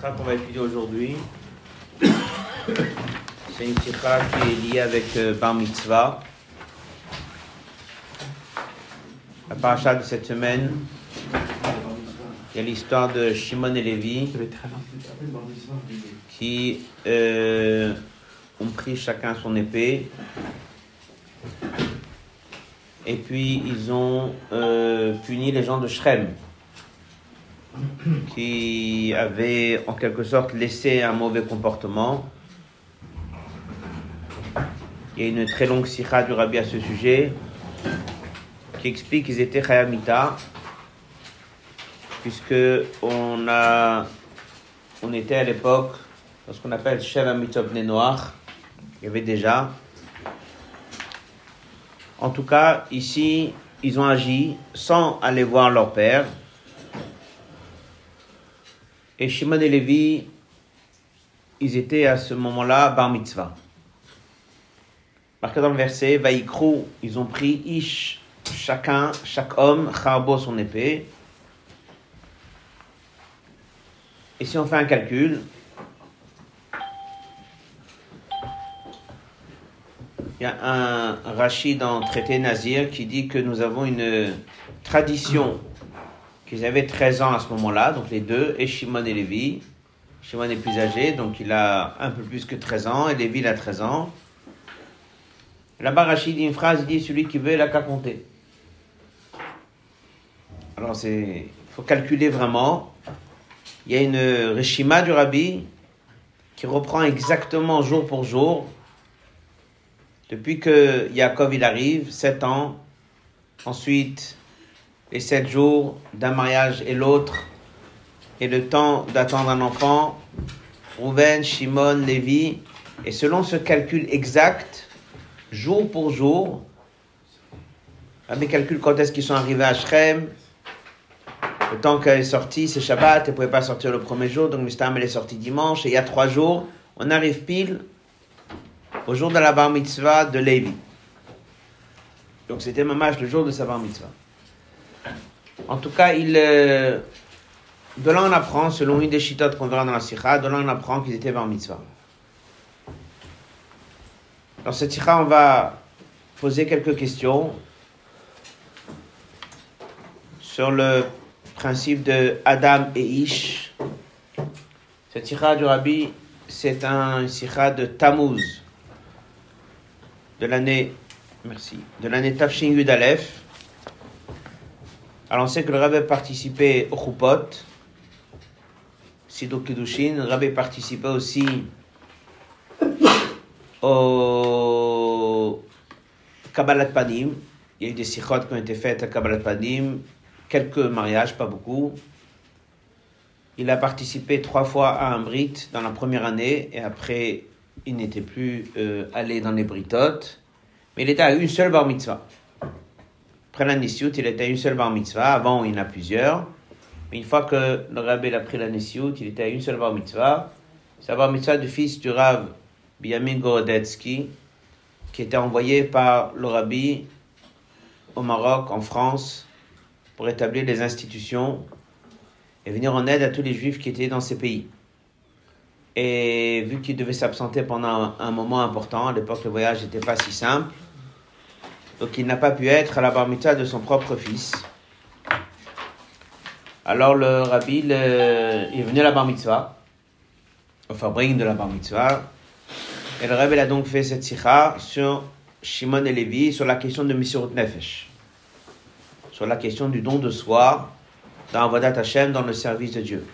qu'on va étudier aujourd'hui, c'est une sikha qui est liée avec euh, Bar Mitzvah. La paracha de cette semaine, il y a l'histoire de Shimon et Lévi qui euh, ont pris chacun son épée. Et puis ils ont euh, puni les gens de Shrem qui avaient en quelque sorte laissé un mauvais comportement. Il y a une très longue sikha du rabbi à ce sujet qui explique qu'ils étaient Chayamita puisque on a on était à l'époque dans ce qu'on appelle Shev Amitov Noir. Il y avait déjà. En tout cas, ici, ils ont agi sans aller voir leur père. Et Shimon et Lévi, ils étaient à ce moment-là bar mitzvah. Marqué dans le verset, Vaïkrou, ils ont pris Ish, chacun, chaque homme, Charbo son épée. Et si on fait un calcul, il y a un Rachid dans traité Nazir qui dit que nous avons une tradition qu'ils avaient 13 ans à ce moment-là, donc les deux, et Shimon et Lévi. Shimon est plus âgé, donc il a un peu plus que 13 ans, et Lévi il a 13 ans. Là-bas, Rachid dit une phrase, il dit celui qui veut, il a qu'à compter. Alors, c'est, il faut calculer vraiment. Il y a une Rishima du Rabbi qui reprend exactement jour pour jour, depuis que Yaakov il arrive, 7 ans, ensuite les 7 jours d'un mariage et l'autre, et le temps d'attendre un enfant, Rouven, Shimon, Lévi, et selon ce calcul exact, jour pour jour, avec calcul quand est-ce qu'ils sont arrivés à Shrem, le temps qu'elle est sortie, c'est Shabbat, elle ne pouvait pas sortir le premier jour, donc Mistam elle est sortie dimanche, et il y a trois jours, on arrive pile au jour de la bar mitzvah de Lévi. Donc c'était mamash le jour de sa bar mitzvah. En tout cas, il, euh, de là on apprend, selon une des chitotes qu'on verra dans la sikha, de là on apprend qu'ils étaient bar mitzvah. Dans cette sikha, on va poser quelques questions sur le principe de Adam et Ish. Cette sikha du Rabbi, c'est un sikha de Tammuz, de l'année, merci, de l'année Tafshin. Alors on sait que le Rabbi participait au Chupot, Sido Kiddushin, le Rabbi participait aussi au Kabbalat Panim. Il y a eu des sikhot qui ont été faites à Kabbalat Panim, quelques mariages, pas beaucoup. Il a participé trois fois à un Brit dans la première année et après il n'était plus euh, allé dans les Britotes, mais il était à une seule bar mitzvah. Après la Nissiout, il était à une seule bar mitzvah. Avant, il y en a plusieurs. Mais une fois que le rabbi a pris la Nissiout, il était à une seule bar mitzvah. C'est la bar mitzvah du fils du Rav Biamin Gorodetsky, qui était envoyé par le rabbi au Maroc, en France, pour établir des institutions et venir en aide à tous les juifs qui étaient dans ces pays. Et vu qu'il devait s'absenter pendant un, moment important, à l'époque le voyage n'était pas si simple, donc il n'a pas pu être à la bar mitzvah de son propre fils. Alors le rabbi il est venu à la bar mitzvah, au fabrique de la bar mitzvah, et le rabbi a donc fait cette sikha sur Shimon et Lévi, sur la question de Missurut Nefesh, sur la question du don de soi dans Avodat Hashem, dans le service de Dieu.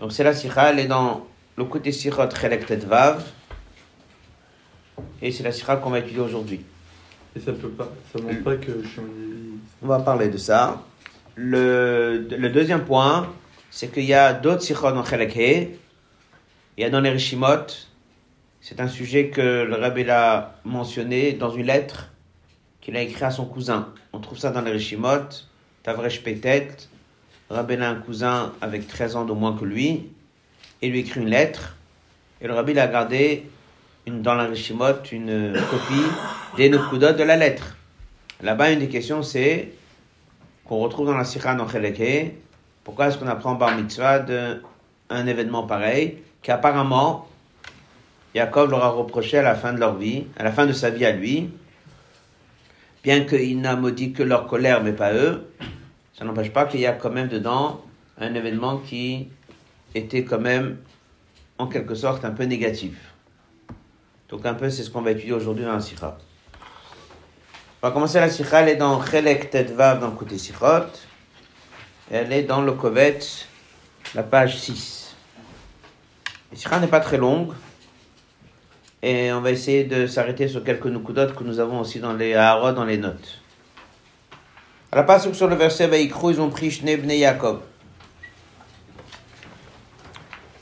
Donc c'est la sikha, elle est dans le côté sikhot Chelek Vav, et c'est la sikha qu'on va étudier aujourd'hui. Et ça peut pas, ça montre pas que Shimon On va parler de ça. Le, deuxième point, c'est qu'il y a d'autres sikhot dans Chelek He. Il y a dans les Rishimot, c'est un sujet que le rabbi a mentionné dans une lettre qu'il a écrit à son cousin. On trouve ça dans les Rishimot, Tavresh Petet. Rabbi a un cousin avec 13 ans de moins que lui, et lui écrit une lettre. Et le rabbi a gardé dans la Rishimot une copie des Nukudot de la lettre. Là-bas, une des questions, c'est qu'on retrouve dans la Sikha dans Cheleke, pourquoi est-ce qu'on apprend Bar Mitzvah d'un un événement pareil, qu'apparemment, Jacob leur a reproché à la fin de leur vie, à la fin de sa vie à lui, bien qu'il n'a maudit que leur colère, mais pas eux, ça n'empêche pas qu'il y a quand même dedans un événement qui était quand même, en quelque sorte, un peu négatif. Donc un peu, c'est ce qu'on va étudier aujourd'hui dans la Sikha. On va commencer la Sikha, elle est dans Chelek Tedvav dans le côté Sikhot. Elle est dans le Kovetz, la page 6. La Sikha n'est pas très longue. Et on va essayer de s'arrêter sur quelques nukudot que nous avons aussi dans les Aharot, dans les notes. À la passe sur le verset Vaikrou, ils ont pris Shnebne Yaakov.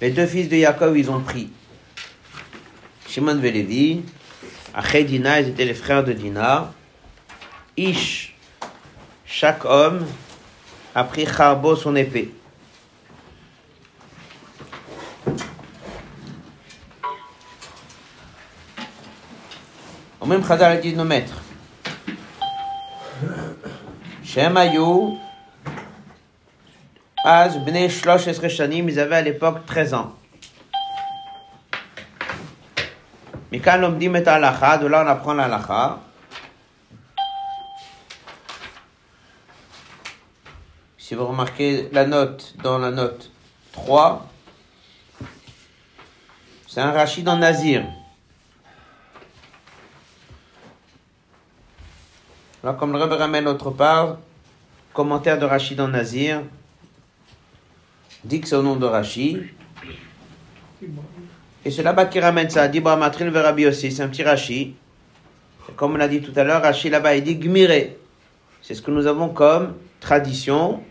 Les deux fils de Yaakov, ils ont pris Shimon Velevi, Achet Dina, ils étaient les frères de Dina. Ish, chaque homme a pris Charbo, son épée. Au même Khazal a dit nos maîtres. Shem Ayou, Az Bnei Shlosh ils avaient à l'époque 13 ans. Mikan Lomdim et Alacha, de là on apprend l'Alacha. Si vous remarquez la note dans la note 3, c'est un rachid en Nazir. Comme le Rebbe ramène autre part, commentaire de Rachid en Nazir, dit que c'est au nom de Rachid. Et c'est là-bas qui ramène ça. Dit Matril Verabi aussi, c'est un petit Rachid. Comme on l'a dit tout à l'heure, Rachid là-bas, il dit Gmiré. C'est ce que nous avons comme tradition.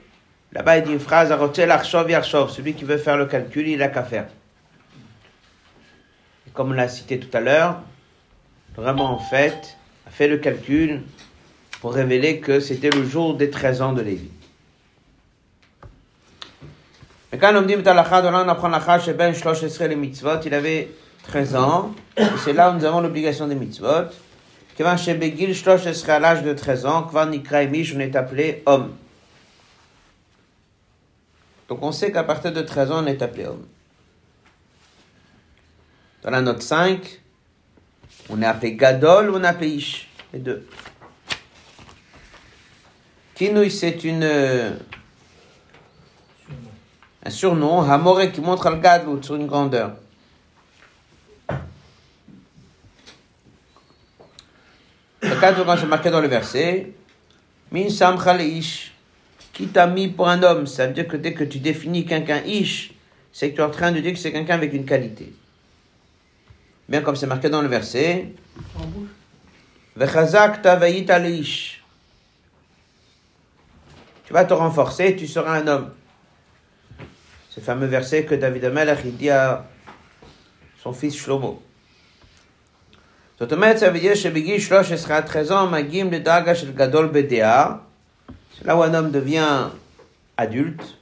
Là-bas, il dit une phrase. Celui qui veut faire le calcul, il a qu'à faire. Et comme on l'a cité tout à l'heure, vraiment en fait, a fait le calcul pour révéler que c'était le jour des 13 ans de Lévi. Et quand on dit on apprend la Ben les mitzvot, il avait 13 ans, et c'est là où nous avons l'obligation des mitzvot. Kevin chez Begil Shlosh à l'âge de 13 ans, Kvan Nikra Mish, on est appelé homme. Donc on sait qu'à partir de 13 ans, on est appelé homme. Dans la note 5, on est appelé Gadol ou on est appelé Ish, les deux. Kinouï, c'est une, un surnom, Hamoré, qui montre al gadlout sur une grandeur. Le cadre quand c'est marqué dans le verset, Min samcha ish, qui t'a mis pour un homme, ça veut dire que dès que tu définis quelqu'un ish, c'est que tu es en train de dire que c'est quelqu'un avec une qualité. Bien comme c'est marqué dans le verset, Vechazak tavayit ish. Tu vas te renforcer, tu seras un homme. Ce fameux verset que David Amelach il dit à son fils Shlomo. זאת אומרת, ça veut dire שבגיל 13 à 13 ans, מגיעים לדרגה של גדול בדעה, Là où un homme devient adulte.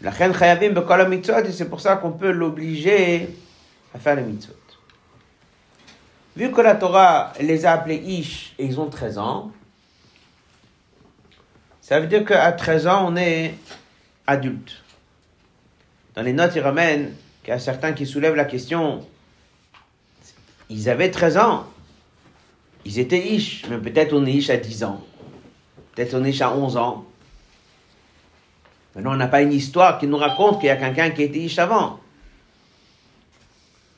La reine chayavim bekolam mitzvot, et c'est pour ça qu'on peut l'obliger à faire les mitzvot. Vu que la Torah les a appelés Ish et ils ont 13 ans, ça veut dire qu'à 13 ans, on est adulte. Dans les notes, ils ramènent qu'il y a certains qui soulèvent la question ils avaient 13 ans, ils étaient Ish, mais peut-être on est Ish à 10 ans. Peut-être on est à 11 ans. Maintenant, on n'a pas une histoire qui nous raconte qu'il y a quelqu'un qui était ish avant.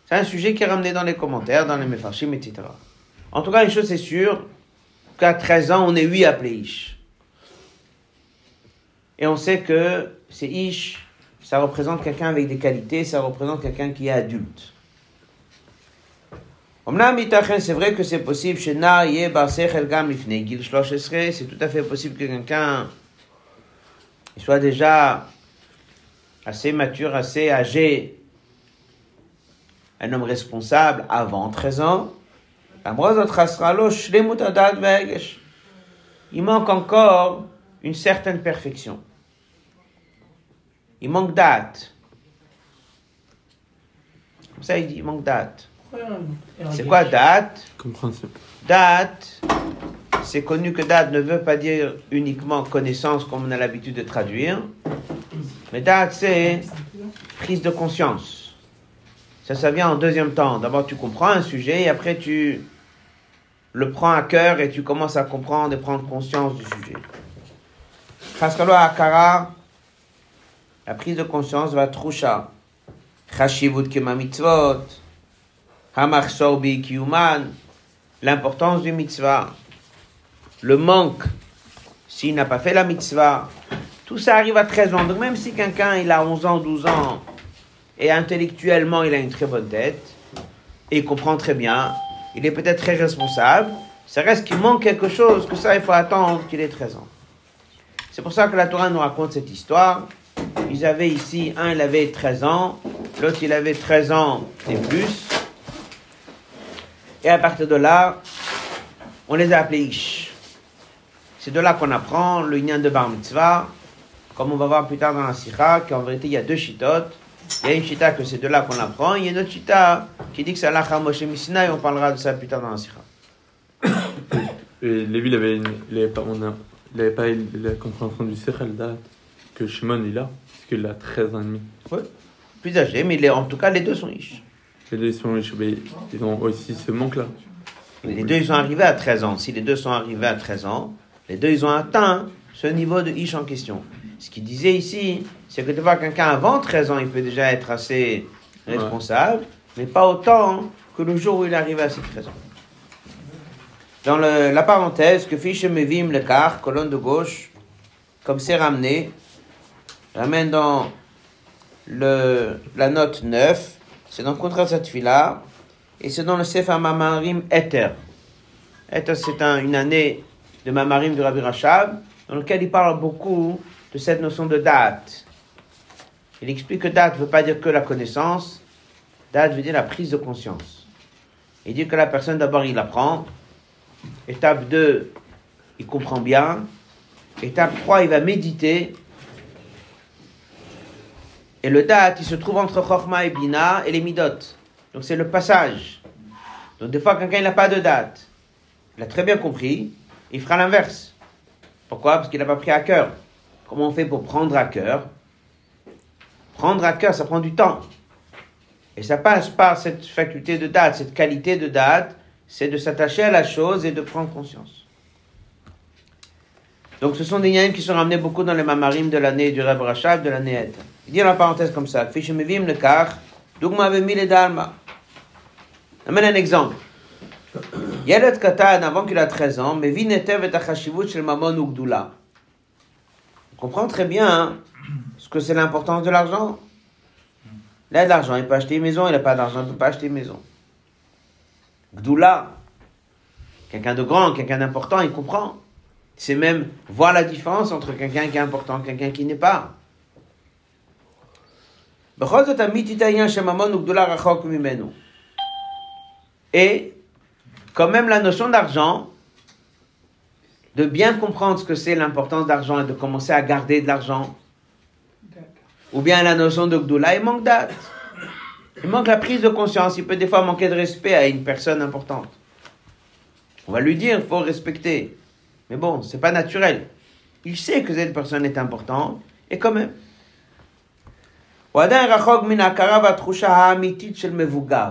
C'est un sujet qui est ramené dans les commentaires, dans les mefarshim, etc. En tout cas, une chose est sûre, qu'à 13 ans, on est huit appelés ish. Et on sait que c'est ish, ça représente quelqu'un avec des qualités, ça représente quelqu'un qui est adulte. C'est vrai que c'est possible c'est tout à fait possible que quelqu'un soit déjà assez mature, assez âgé, un homme responsable avant 13 ans. Il manque encore une certaine perfection. Il manque date. Comme ça, il dit, il manque date. C'est quoi date? Comme principe. Date, c'est connu que date ne veut pas dire uniquement connaissance comme on a l'habitude de traduire. Mais date, c'est prise de conscience. Ça, ça vient en deuxième temps. D'abord, tu comprends un sujet et après, tu le prends à cœur et tu commences à comprendre et prendre conscience du sujet. Chaskalo Akara, la prise de conscience va trusha. Chashivut kema mitzvot, l'importance du mitzvah, le manque s'il n'a pas fait la mitzvah. Tout ça arrive à 13 ans. Donc même si quelqu'un il a 11 ans, 12 ans, et intellectuellement il a une très bonne tête, et il comprend très bien, il est peut-être très responsable, ça reste qu'il manque quelque chose, que ça il faut attendre qu'il ait 13 ans. C'est pour ça que la Torah nous raconte cette histoire. Ils avaient ici, un il avait 13 ans, l'autre il avait 13 ans et plus. Et à partir de là, on les a appelés Ish. C'est de là qu'on apprend le Inyan de Bar Mitzvah, comme on va voir plus tard dans la Sikha, qu'en vérité il y a deux chitotes. Il y a une chita que c'est de là qu'on apprend, il y a une autre chita qui dit que c'est Allah Moshe Misina et on parlera de ça plus tard dans la Sikha. Lévi, il avait, il avait pas, on a- il avait pas la compréhension du Sechel date que Shimon il a, parce qu'il a 13 ans et demi. Plus âgé, mais en tout cas les deux sont Ish. Là, ils, sont, mais ils ont aussi ce manque-là. Les deux ils sont arrivés à 13 ans. Si les deux sont arrivés à 13 ans, les deux ils ont atteint ce niveau de Ish en question. Ce qu'il disait ici, c'est que de voir quelqu'un avant 13 ans, il peut déjà être assez responsable, mais pas autant que le jour où il est arrivé à ses 13 ans. Dans le- la parenthèse, que fiche Mevim le car, colonne de gauche, comme c'est ramené, ramène dans le, la note 9, c'est dans le contrat de cette fille-là, et c'est dans le Sefer Mamarim Ether. Ether, c'est un- une année de Mamarim du Rabbi Rachab, dans lequel il parle beaucoup de cette notion de date. Il explique que date ne veut pas dire que la connaissance, date veut dire la prise de conscience. Il dit que la personne, d'abord, il apprend. Étape 2, il comprend bien. Étape 3, il va méditer. Et le date, il se trouve entre Chokhmah et Bina et les Midot. Donc c'est le passage. Donc des fois, quelqu'un n'a pas de date. Il a très bien compris, il fera l'inverse. Pourquoi? Parce qu'il n'a pas pris à cœur. Comment on fait pour prendre à cœur? Prendre à cœur, ça prend du temps. Et ça passe par cette faculté de date, cette qualité de date, c'est de s'attacher à la chose et de prendre conscience. Donc ce sont des yens qui sont ramenés beaucoup dans les mamarim de l'année du Rachab, de l'année Et. Il dit la parenthèse comme ça, Fishemivim le kar, Dugma vemile dalma. Amène un exemple. Yeled Katan, avant qu'il a 13 ans, mais vinetev et achashivut shel mamon ugdula. On comprend très bien hein, ce que c'est l'importance de l'argent. Il a de l'argent, il peut acheter une maison, il n'a pas d'argent, il ne peut pas acheter une maison. Gdoula, quelqu'un de grand, quelqu'un d'important, il comprend. C'est même voir la différence entre quelqu'un qui est important et quelqu'un qui n'est pas. Et quand même la notion d'argent, de bien comprendre ce que c'est l'importance d'argent et de commencer à garder de l'argent. Ou bien la notion de Gdoula, il manque d'âge. Il manque la prise de conscience. Il peut des fois manquer de respect à une personne importante. On va lui dire, il faut respecter. Mais bon, c'est pas naturel. Il sait que cette personne est importante, et quand même. הוא עדיין רחוק מן ההכרה והתחושה האמיתית של מבוגר.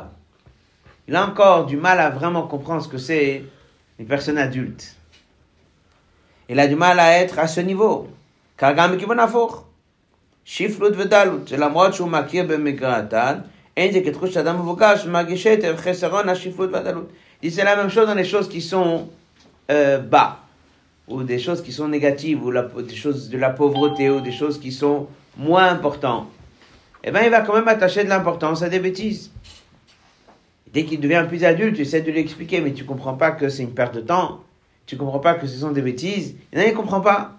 Il a encore du mal à vraiment comprendre ce que c'est une personne adulte. Il a du mal à être à ce niveau. car גם מכיוון הפוך. שפלות ודלות, שלמרות שהוא מכיר במגרעתן, אין זה כתחוש אדם מבוגר שמרגיש היטב חסרון השפלות והדלות. Il dit c'est la même chose dans les choses qui sont euh, bas, ou des choses qui sont négatives, ou la- des choses de la pauvreté, ou des choses qui sont moins importantes. Eh bien, il va quand même attacher de l'importance à des bêtises. Dès qu'il devient plus adulte, tu essaies de lui expliquer, mais tu comprends pas que c'est une perte de temps. Tu comprends pas que ce sont des bêtises. Il ne comprend pas.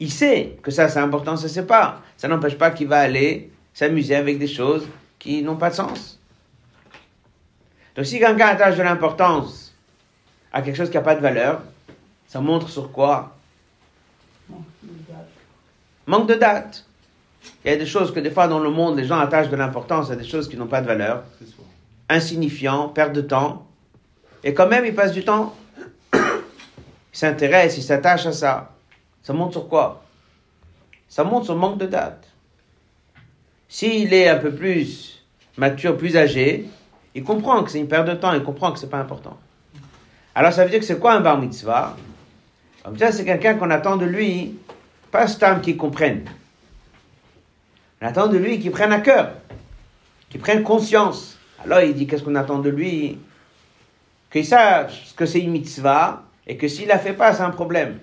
Il sait que ça, c'est important, ça, c'est pas. Ça n'empêche pas qu'il va aller s'amuser avec des choses qui n'ont pas de sens. Donc, si quelqu'un attache de l'importance à quelque chose qui n'a pas de valeur, ça montre sur quoi? Manque de date. Il y a des choses que des fois dans le monde, les gens attachent de l'importance à des choses qui n'ont pas de valeur, insignifiants, perte de temps. Et quand même, ils passent du temps. Ils s'intéressent, ils s'attachent à ça. Ça montre sur quoi? Ça montre sur manque de date. S'il est un peu plus mature, plus âgé, il comprend que c'est une perte de temps, il comprend que c'est pas important. Alors ça veut dire que c'est quoi un bar mitzvah? Un mitzvah, c'est quelqu'un qu'on attend de lui, pas stam qui comprenne. On attend de lui qu'il prenne à cœur, qu'il prenne conscience. Alors il dit qu'est-ce qu'on attend de lui? Qu'il sache ce que c'est une mitzvah et que s'il la fait pas, c'est un problème.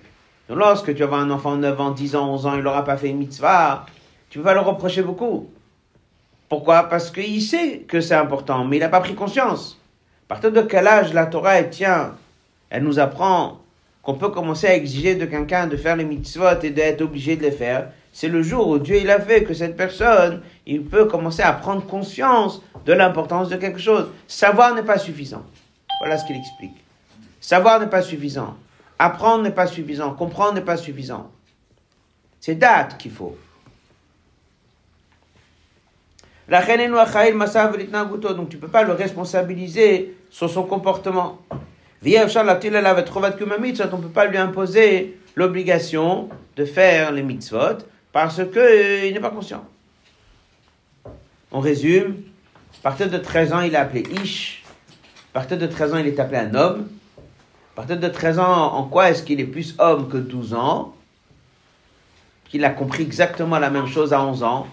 Donc lorsque tu vas un enfant de 9 ans, 10 ans, 11 ans, il n'aura pas fait une mitzvah, tu vas le reprocher beaucoup. Pourquoi? Parce qu'il sait que c'est important, mais il n'a pas pris conscience. À partir de quel âge la Torah, elle tient, elle nous apprend qu'on peut commencer à exiger de quelqu'un de faire les mitzvot et d'être obligé de les faire. C'est le jour où Dieu il a fait que cette personne, il peut commencer à prendre conscience de l'importance de quelque chose. Savoir n'est pas suffisant. Voilà ce qu'il explique. Savoir n'est pas suffisant. Apprendre n'est pas suffisant. Comprendre n'est pas suffisant. C'est date qu'il faut. Donc tu ne peux pas le responsabiliser sur son comportement. On ne peut pas lui imposer l'obligation de faire les mitzvot parce qu'il euh, n'est pas conscient. On résume. À partir de 13 ans, il est appelé Ish. À partir de 13 ans, il est appelé un homme. À partir de 13 ans, en quoi est-ce qu'il est plus homme que 12 ans? Qu'il a compris exactement la même chose à 11 ans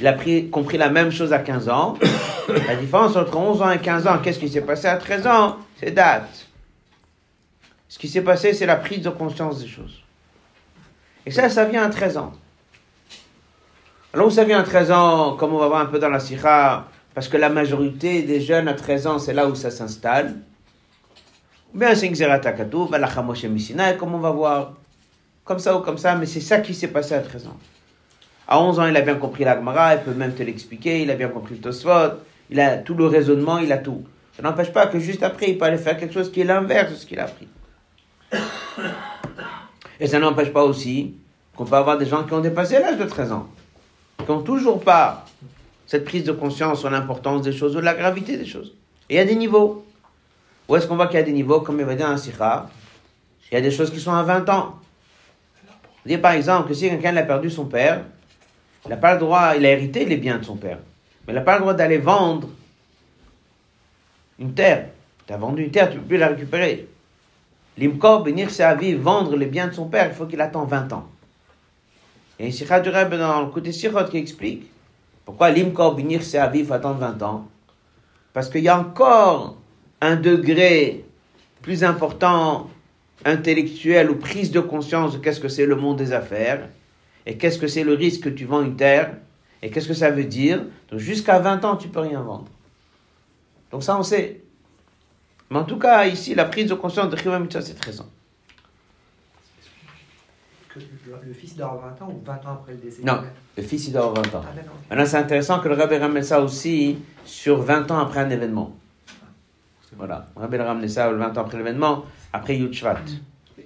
il a pris, compris la même chose à 15 ans. La différence entre 11 ans et 15 ans, qu'est-ce qui s'est passé à 13 ans? C'est date. Ce qui s'est passé, c'est la prise de conscience des choses. Et ça, ça vient à 13 ans. Alors où ça vient à 13 ans, comme on va voir un peu dans la Sikha, parce que la majorité des jeunes à 13 ans, c'est là où ça s'installe. Ou bien c'est une Xeratakatu, la comme on va voir. Comme ça ou comme ça, mais c'est ça qui s'est passé à 13 ans. À 11 ans, il a bien compris l'Agmara, il peut même te l'expliquer, il a bien compris le Tosfot, il a tout le raisonnement, il a tout. Ça n'empêche pas que juste après, il peut aller faire quelque chose qui est l'inverse de ce qu'il a appris. Et ça n'empêche pas aussi qu'on peut avoir des gens qui ont dépassé l'âge de 13 ans, qui n'ont toujours pas cette prise de conscience sur l'importance des choses ou la gravité des choses. Et il y a des niveaux. Où est-ce qu'on voit qu'il y a des niveaux, comme il va dire un Sikha Il y a des choses qui sont à 20 ans. Dire par exemple que si quelqu'un a perdu son père, il n'a pas le droit, il a hérité les biens de son père, mais il n'a pas le droit d'aller vendre une terre. Tu as vendu une terre, tu ne peux plus la récupérer. L'imkor, bénir sa vie, vendre les biens de son père, il faut qu'il attende 20 ans. Et y a du dans le côté Sirot qui explique pourquoi l'imkor, bénir sa vie, il faut attendre 20 ans. Parce qu'il y a encore un degré plus important, intellectuel ou prise de conscience de qu'est-ce que c'est le monde des affaires et qu'est-ce que c'est le risque que tu vends une terre, et qu'est-ce que ça veut dire. Donc jusqu'à 20 ans, tu peux rien vendre. Donc ça, on sait. Mais en tout cas, ici, la prise de conscience de Chiva Mitzvah, c'est 13 ans. Le fils dort 20 ans ou 20 ans après le décès? Non, le fils il dort 20 ans. Ah, Maintenant, c'est intéressant que le rabbi ramène ça aussi sur 20 ans après un événement. Voilà, le rabbi ramène ça 20 ans après l'événement, après Yud Shvat.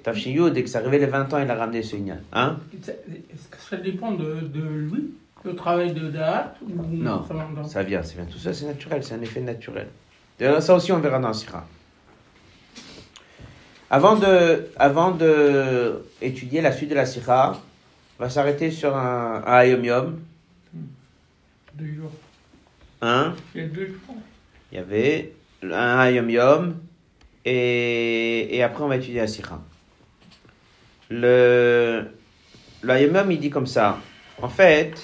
Tafshin dès que ça arrivait les 20 ans, il a ramené ce Inyan. Hein? Est-ce que ça dépend de, de lui, le travail de date Non, ça, vient, ça vient. Tout ça, c'est naturel, c'est un effet naturel. ça aussi, on verra dans Sira. Avant de, avant de étudier la suite de la Sira, on va s'arrêter sur un, un Ayom Yom. Deux jours. Hein? Il y a deux jours. Il y avait un Ayom Yom et, et après on va étudier la Sira le, le il dit comme ça. En fait,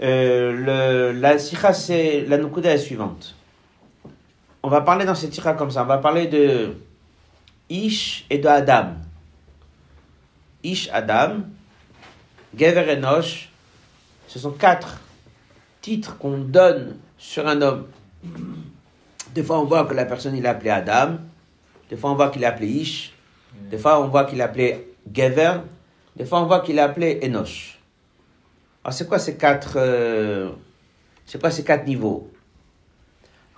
euh, la sikha, c'est la nukuda est suivante. On va parler dans cette sikha comme ça. On va parler de Ish et de Adam. Ish, Adam, Gever. Ce sont quatre titres qu'on donne sur un homme. Des fois, on voit que la personne il est appelé Adam. Des fois, on voit qu'il est appelé Ish. Des fois, on voit qu'il appelé Gever. Des fois, on voit qu'il appelé Enoch. Alors, c'est quoi ces quatre, euh, c'est quoi ces quatre niveaux?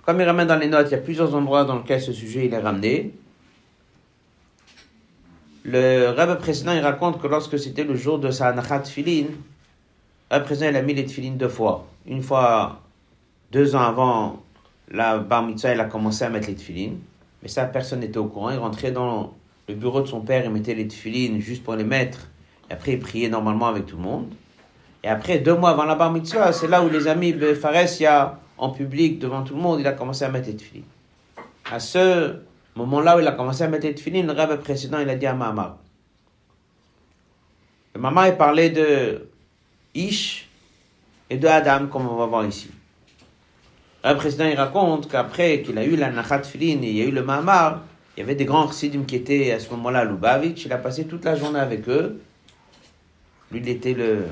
Comme il ramène dans les notes, il y a plusieurs endroits dans lesquels ce sujet il est ramené. Le rabbin précédent, il raconte que lorsque c'était le jour de sa anachat filin, le précédent, il a mis les filines deux fois. Une fois, deux ans avant la bar mitzvah, il a commencé à mettre les filines. Mais ça, personne n'était au courant. Il rentrait dans le bureau de son père, il mettait les tefilines juste pour les mettre. Et après, il priait normalement avec tout le monde. Et après, deux mois avant la bar mitzvah, c'est là où les amis Befaresia, en public, devant tout le monde, il a commencé à mettre les tefilines. À ce moment-là où il a commencé à mettre les tefilines, le rêve précédent, il a dit à Mahamar. Le Mahamar, il parlait de Ish et de Adam, comme on va voir ici. Le président, il raconte qu'après qu'il a eu la Nachat Filin et il y a eu le Mahamar, il y avait des grands chassidim qui étaient à ce moment-là à Lubavitch. Il a passé toute la journée avec eux. Lui, il était le,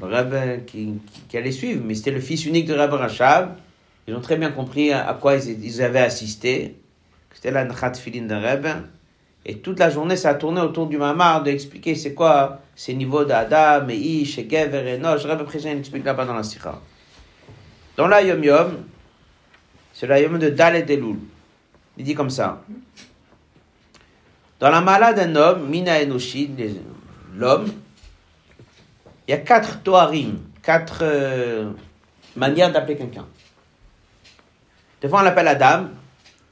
le rabbin qui, allait suivre, mais c'était le fils unique de Rabbi Rachab. Ils ont très bien compris à, quoi ils, avaient assisté. C'était la Nachat Filin d'un rabbin. Et toute la journée, ça a tourné autour du Mahamar d'expliquer c'est quoi ces niveaux d'Adam, et Ish, et Gever, et Nosh. Rabbi explique là-bas dans la Sikha. Dans la Yom Yom, c'est la Yom de Dal et Deloul. Il dit comme ça. Dans la malade d'un homme, Mina Enoshi, l'homme, il y a quatre toarim, quatre euh, manières d'appeler quelqu'un. Des fois on l'appelle Adam,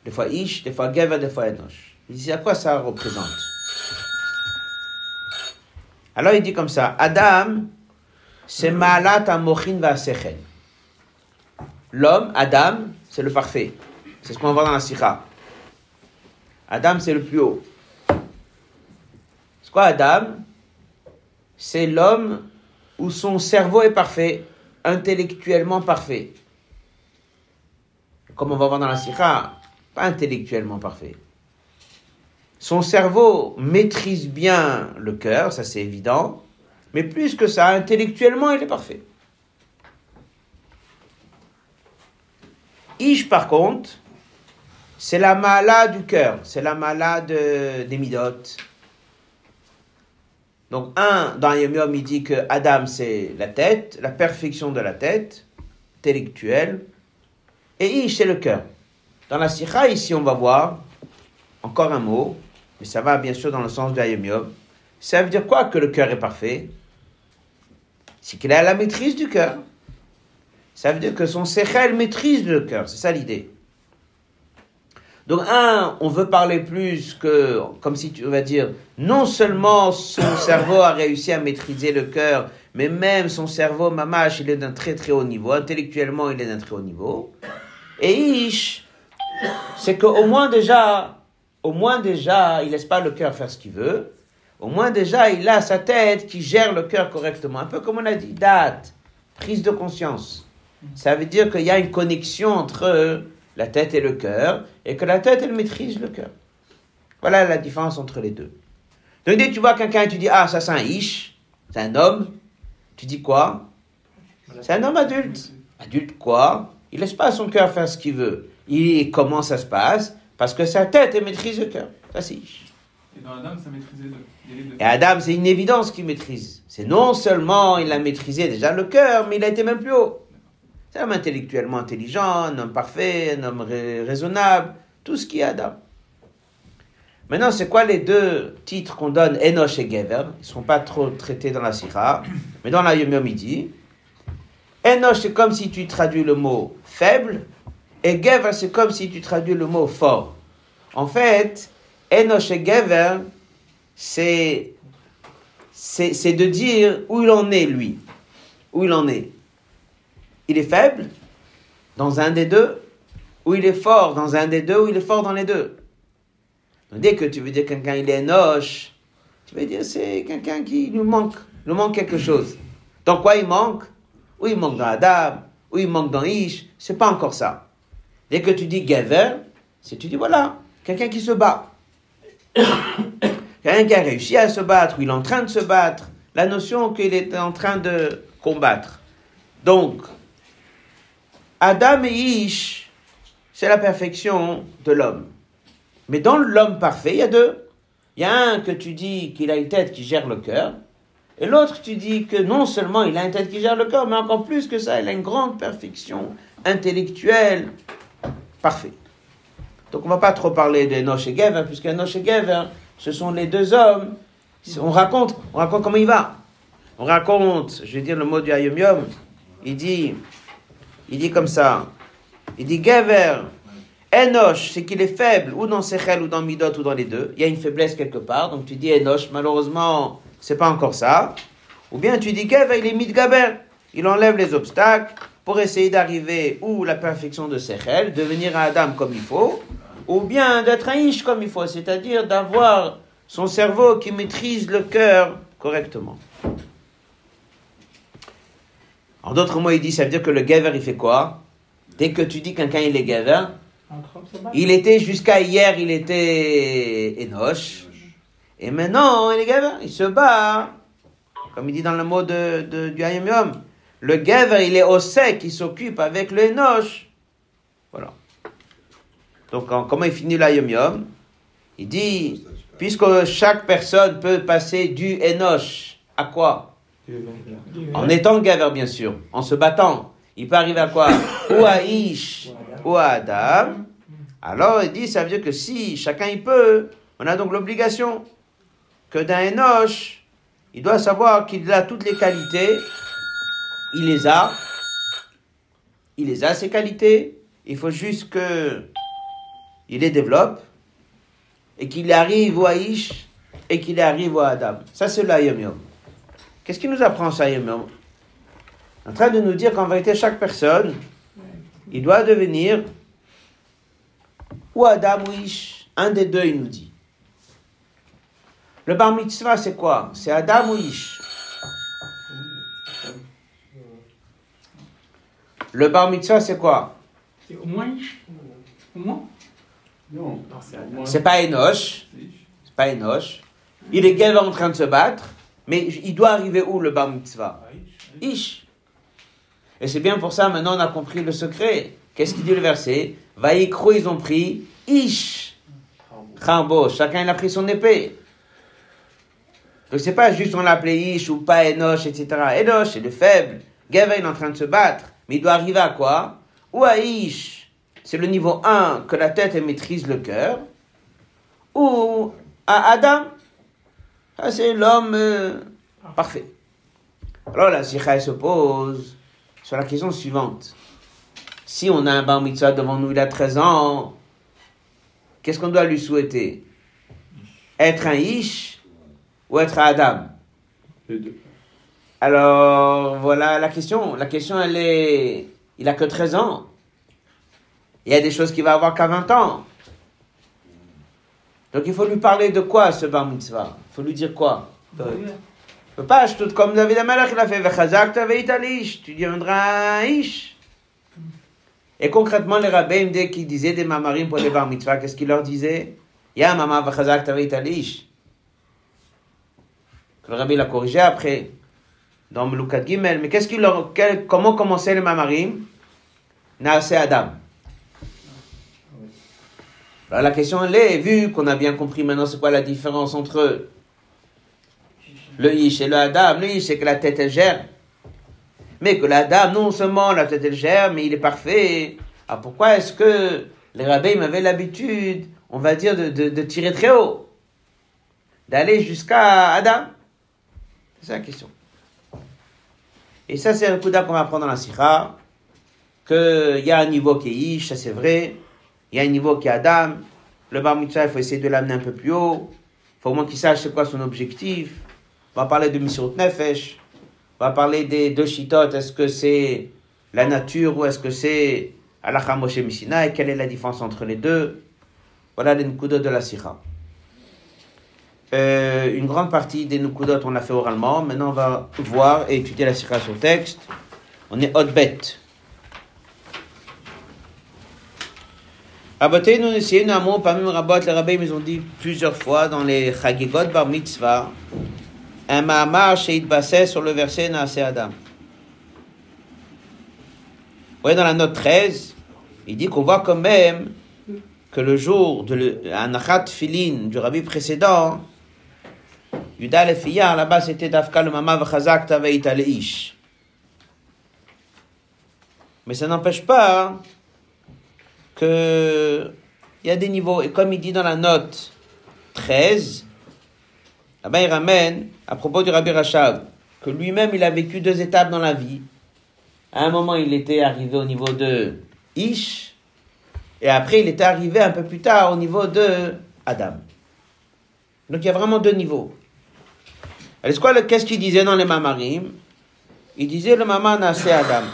des fois Ish, des fois Gever, des fois Enosh. Il dit à quoi ça représente? Alors il dit comme ça, Adam, c'est Malat Amochin Vasechel. L'homme, Adam, c'est le parfait. C'est ce qu'on voit dans la Sikha. Adam, c'est le plus haut. C'est quoi Adam? C'est l'homme où son cerveau est parfait, intellectuellement parfait. Comme on va voir dans la Sikha, pas intellectuellement parfait. Son cerveau maîtrise bien le cœur, ça c'est évident, mais plus que ça, intellectuellement, il est parfait. Ish, par contre, c'est la mala du cœur, c'est la mala de- des midotes. Donc, un, dans Yom il dit que Adam, c'est la tête, la perfection de la tête, intellectuelle, et Ish, c'est le cœur. Dans la Sikha, ici, on va voir encore un mot, mais ça va bien sûr dans le sens de Yom. Ça veut dire quoi que le cœur est parfait? C'est qu'il a la maîtrise du cœur. Ça veut dire que son sechel maîtrise le cœur, c'est ça l'idée. Donc, un, on veut parler plus que, comme si tu vas dire, non seulement son cerveau a réussi à maîtriser le cœur, mais même son cerveau, mamash, il est d'un très très haut niveau, intellectuellement, il est d'un très haut niveau. Et Ish, c'est qu'au moins déjà, au moins déjà, il laisse pas le cœur faire ce qu'il veut. Au moins déjà, il a sa tête qui gère le cœur correctement. Un peu comme on a dit, date, prise de conscience. Ça veut dire qu'il y a une connexion entre la tête et le cœur, et que la tête, elle maîtrise le cœur. Voilà la différence entre les deux. Donc dès que tu vois quelqu'un et tu dis, ah, ça c'est un ish, c'est un homme, tu dis quoi? C'est un homme adulte. Adulte quoi? Il laisse pas son cœur faire ce qu'il veut. Il, comment ça se passe? Parce que sa tête, elle maîtrise le cœur. Ça c'est ish. Et dans Adam, ça les deux. Et Adam, c'est une évidence qu'il maîtrise. C'est non seulement il a maîtrisé déjà le cœur, mais il a été même plus haut. C'est un homme intellectuellement intelligent, un homme parfait, un homme rai- raisonnable, tout ce qui est Adam. Maintenant, c'est quoi les deux titres qu'on donne Enoch et Gever? Ils ne sont pas trop traités dans la Sira, mais dans la Yom dit Enoch, c'est comme si tu traduis le mot faible, et Gever, c'est comme si tu traduis le mot fort. En fait, Enoch et Gever, c'est c'est de dire où il en est, lui. Où il en est. Il est faible dans un des deux, ou il est fort dans un des deux, ou il est fort dans les deux. Dès que tu veux dire quelqu'un il est noche, tu veux dire c'est quelqu'un qui nous manque, nous manque quelque chose. Dans quoi il manque? Ou il manque dans Adam, ou il manque dans Ish, c'est pas encore ça. Dès que tu dis Gever, c'est tu dis voilà, quelqu'un qui se bat. Quelqu'un qui a réussi à se battre, ou il est en train de se battre, la notion qu'il est en train de combattre. Donc, Adam et Ish, c'est la perfection de l'homme. Mais dans l'homme parfait, il y a deux. Il y a un que tu dis qu'il a une tête qui gère le cœur, et l'autre tu dis que non seulement il a une tête qui gère le cœur, mais encore plus que ça, il a une grande perfection intellectuelle parfaite. Donc on va pas trop parler de Noche et Gever, puisque Noche et Gever, ce sont les deux hommes. On raconte, on raconte comment il va. On raconte, je vais dire le mot du Hayom Yom, il dit, il dit comme ça, il dit Gever, Enoch, c'est qu'il est faible, ou dans Sechel, ou dans Midot, ou dans les deux. Il y a une faiblesse quelque part, donc tu dis Enoch, malheureusement, c'est pas encore ça. Ou bien tu dis Gever, il est mitgaber. Il enlève les obstacles pour essayer d'arriver ou la perfection de Sechel, devenir un Adam comme il faut, ou bien d'être un Ish comme il faut, c'est-à-dire d'avoir son cerveau qui maîtrise le cœur correctement. En d'autres mots, il dit, ça veut dire que le Gever, il fait quoi? Dès que tu dis quelqu'un il est battre. il était jusqu'à hier, il était Enoch. Et maintenant, il est Gever, il se bat. Comme il dit dans le mot de, du Hayom Yom. Le Gever, il est au sec, il s'occupe avec le Enoch. Voilà. Donc, en- comment il finit l'Ayom Yom? Il dit, puisque chaque personne peut passer du Enoch à quoi? En étant Gaver, bien sûr, en se battant, il peut arriver à quoi Ou à Ish, ou à Adam. Alors il dit, ça veut dire que si chacun il peut, on a donc l'obligation que d'un Enoch, il doit savoir qu'il a toutes les qualités, il les a, il les a ces qualités, il faut juste que il les développe et qu'il arrive au Ish et qu'il arrive au Adam. Ça c'est l'Ayom Yom. Qu'est-ce qui nous apprend ça, Yom En train de nous dire qu'en vérité, chaque personne, il doit devenir ou Adam ou Ish. Un des deux, il nous dit. Le bar mitzvah, c'est quoi? C'est Adam ou Ish Le bar mitzvah, c'est quoi? C'est au moins Ish. Au moins? Non, c'est Adam. C'est pas Enoch. C'est pas Enoch. Il est en train de se battre, mais il doit arriver où le bar Ish. Et c'est bien pour ça, maintenant on a compris le secret. Qu'est-ce qu'il dit le verset? Vaïkro, ils ont pris Ish. Khambo, chacun il a pris son épée. Donc c'est pas juste on l'a appelé Ish ou pas Enoch, etc. Enoch, c'est le faible. Gava, il est en train de se battre. Mais il doit arriver à quoi? Ou à Ish, c'est le niveau 1, que la tête maîtrise le cœur. Ou à Adam, ça c'est l'homme euh, parfait. Alors la sikha se pose sur la question suivante. Si on a un bar mitzvah devant nous, il a 13 ans, qu'est-ce qu'on doit lui souhaiter? Être un ish ou être un Adam? Les deux. Alors voilà la question. La question elle est, il a que 13 ans. Il y a des choses qu'il va avoir qu'à 20 ans. Donc il faut lui parler de quoi ce bar mitzvah? Faut lui dire quoi? Tu peux pas, je te- comme David Amalek il a fait, tu deviendras un ish. Et concrètement, les rabbins, dès qu'ils disaient des mamarim pour les bar mitzvah, qu'est-ce qu'ils leur disaient? Ya mama vechazak t'avais ish. Que le rabbi l'a corrigé après, dans Melukat Gimel. Mais qu'est-ce qu'il leur, quel- comment commençaient les mamarim? Naase Adam. Alors la question elle est, vu qu'on a bien compris maintenant c'est quoi la différence entre le ish et le adam, le ish c'est que la tête elle gère. Mais que l'adam, non seulement la tête elle gère, mais il est parfait. Alors pourquoi est-ce que les rabbins avaient l'habitude, on va dire, de, de, tirer très haut D'aller jusqu'à Adam? C'est la question. Et ça c'est un coup qu'on va apprendre dans la sikha, qu'il y a un niveau qui est ish, ça c'est vrai. Il y a un niveau qui est Adam. Le bar il faut essayer de l'amener un peu plus haut. Il faut au moins qu'il sache c'est quoi son objectif. On va parler de Misirut Nefesh. On va parler des deux. Est-ce que c'est la nature ou est-ce que c'est Alakha Moshe Mishina et quelle est la différence entre les deux? Voilà les Nukudot de la Sikha. Euh, une grande partie des Nukudot, on l'a fait oralement. Maintenant, on va voir et étudier la Sikha sur texte. On est hot bête. Rabotenu Nesienu Amo, parmi Rabot, les rabbins, ils ont dit plusieurs fois dans les Chagigot Bar Mitzvah, un Mahamar Sheit Basset sur le verset Naase Adam. Vous voyez dans la note 13, il dit qu'on voit quand même que le jour de l'Anachat Filin du rabbi précédent, Yuda le là-bas c'était Dafka le Mama Vachazak Taveit Ish. Mais ça n'empêche pas que il y a des niveaux. Et comme il dit dans la note 13, là-bas il ramène, à propos du Rabbi Rachav, que lui-même il a vécu deux étapes dans la vie. À un moment il était arrivé au niveau de Ish, et après il était arrivé un peu plus tard au niveau de Adam. Donc il y a vraiment deux niveaux. Alors, qu'est-ce qu'il disait dans les mamarim? Il disait le mama nasé Adam.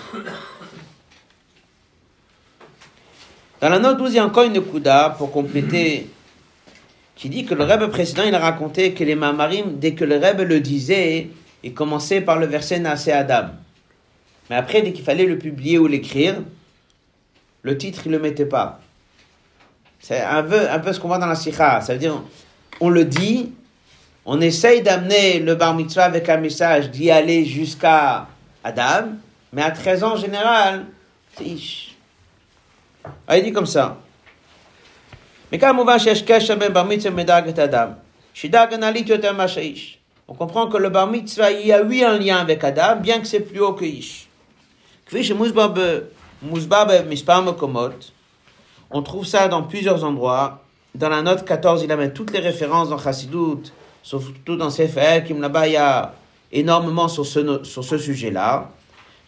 Dans la note 12, il y a encore une kuda pour compléter qui dit que le Rebbe précédent, il a raconté que les mamarim, dès que le Rebbe le disait, il commençait par le verset Nasé Adam. Mais après, dès qu'il fallait le publier ou l'écrire, le titre, il le mettait pas. C'est un peu, un peu ce qu'on voit dans la Sikha. Ça veut dire, on le dit, on essaye d'amener le bar mitzvah avec un message d'y aller jusqu'à Adam, mais à 13 ans en général, c'est. Ah, il dit comme ça. מכמובן שיש קשר בין בר מצווה מדרגת אדם. שדרגה נעלית יותר מאשר איש. On comprend que le bar mitzvah, il y a eu un lien avec Adam, bien que c'est plus haut que Ish. כפי שמוסבר ב- מוסבר במספר מקומות, on trouve ça dans plusieurs endroits. Dans la note 14, il amène toutes les références dans Chassidut, surtout dans Sefer, qui là-bas, il y a énormément sur ce, no- sur ce sujet-là.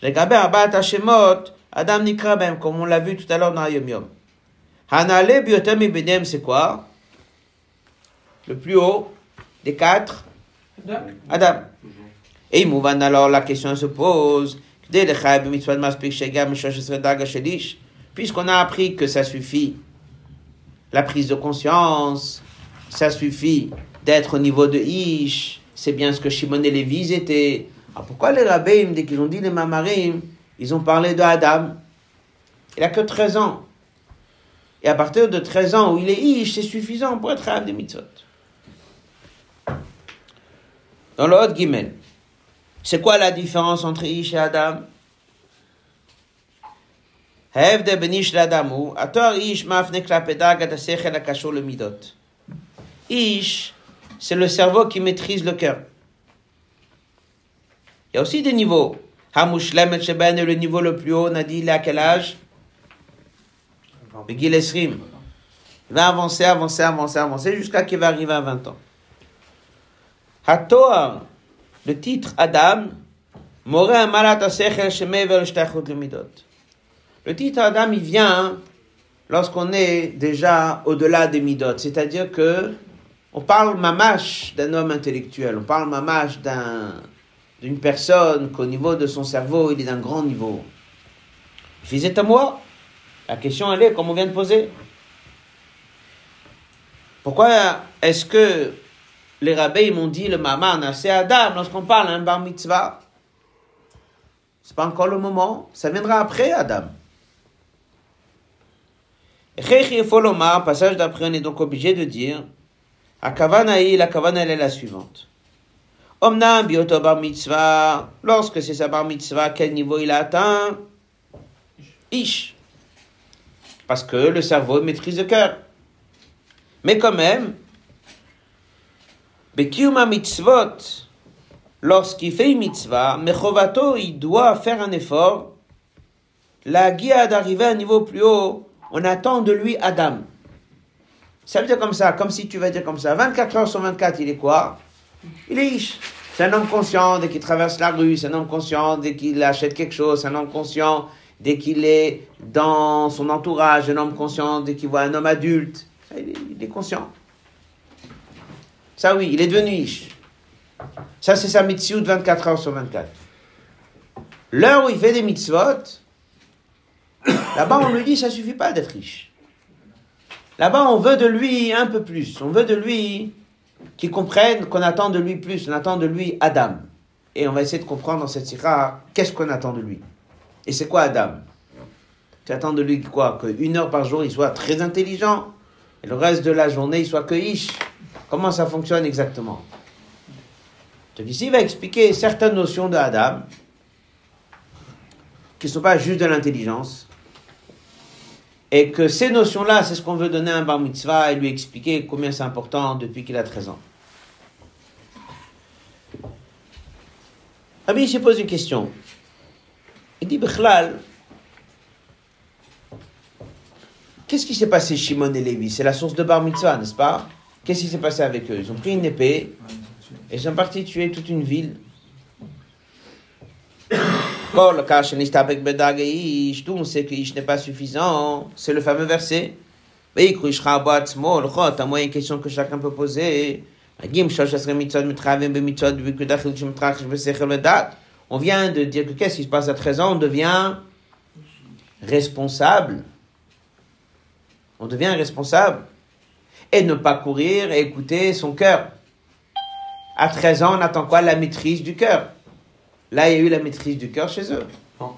לגבי ארבעת השמות, אדם נקרא בהם, comme on l'a vu tout à l'heure dans Yom Yom. Hanale biyotem mibinem, c'est quoi? Le plus haut des quatre? Adam. Et Mouvan, alors la question se pose. Puisqu'on a appris que ça suffit, la prise de conscience, ça suffit d'être au niveau de Ish, c'est bien ce que Shimon et Lévi étaient. Alors pourquoi les rabbins, dès qu'ils ont dit les mamarim, ils ont parlé de Adam? Il a que 13 ans. Et à partir de 13 ans où il est ish, c'est suffisant pour être Rav des mitzvot. Dans le Hot Gimel, c'est quoi la différence entre ish et Adam? Ben ish, c'est le cerveau qui maîtrise le cœur. Il y a aussi des niveaux. Hamushlem et le niveau le plus haut, on il est à quel âge? Begil Esrim. Il va avancer, avancer, avancer, avancer, jusqu'à qu'il va arriver à 20 ans. Hatoar, le titre Adam, le titre Adam, il vient hein, lorsqu'on est déjà au-delà des midot. C'est-à-dire que on parle mamash d'un homme intellectuel, on parle mamash d'une personne qu'au niveau de son cerveau, il est d'un grand niveau. Fils à moi la question elle est, comme on vient de poser, pourquoi est-ce que les rabbins m'ont dit le maman, c'est Adam lorsqu'on parle d'un bar mitzvah? C'est pas encore le moment, ça viendra après Adam. L'omar, passage d'après, on est donc obligé de dire, la Kavana, elle est la suivante. Omnam bioto bar mitzvah, lorsque c'est sa bar mitzvah, quel niveau il a atteint? Ish. Parce que le cerveau maîtrise le cœur. Mais quand même, Bekiuma mitzvot, lorsqu'il fait une mitzvah, Mechovato, il doit faire un effort, la guia d'arriver à un niveau plus haut, on attend de lui Adam. Ça veut dire comme ça, comme si tu vas dire comme ça. 24 heures sur 24, il est quoi? Il est Ish. C'est un homme conscient dès qu'il traverse la rue, c'est un homme conscient dès qu'il achète quelque chose, c'est un homme conscient dès qu'il est dans son entourage, un homme conscient dès qu'il voit un homme adulte. Il est, conscient. Ça oui, il est devenu Ish. Ça c'est sa mitzvot 24 heures sur 24. L'heure où il fait des mitzvot, Là-bas, on lui dit, ça suffit pas d'être riche. Là-bas, on veut de lui un peu plus. On veut de lui qu'il comprenne qu'on attend de lui plus. On attend de lui Adam. Et on va essayer de comprendre dans cette sira qu'est-ce qu'on attend de lui. Et c'est quoi Adam? Tu attends de lui quoi? Qu'une heure par jour, il soit très intelligent. Et le reste de la journée, il soit que ish. Comment ça fonctionne exactement? Donc ici, il va expliquer certaines notions de Adam qui ne sont pas juste de l'intelligence, et que ces notions-là, c'est ce qu'on veut donner à un bar mitzvah et lui expliquer combien c'est important depuis qu'il a 13 ans. Rabbi se pose une question. Il dit, Bechlal, qu'est-ce qui s'est passé Shimon et Lévi? C'est la source de bar mitzvah, n'est-ce pas? Qu'est-ce qui s'est passé avec eux? Ils ont pris une épée et ils sont partis tuer toute une ville. Quand le tout on sait que Ish n'est pas suffisant. C'est le fameux verset. Moi, une question que chacun peut poser. On vient de dire que qu'est-ce qui se passe à 13 ans On devient responsable. On devient responsable. Et ne pas courir et écouter son cœur. À 13 ans, on attend quoi? La maîtrise du cœur. Là, il y a eu la maîtrise du cœur chez eux. Non.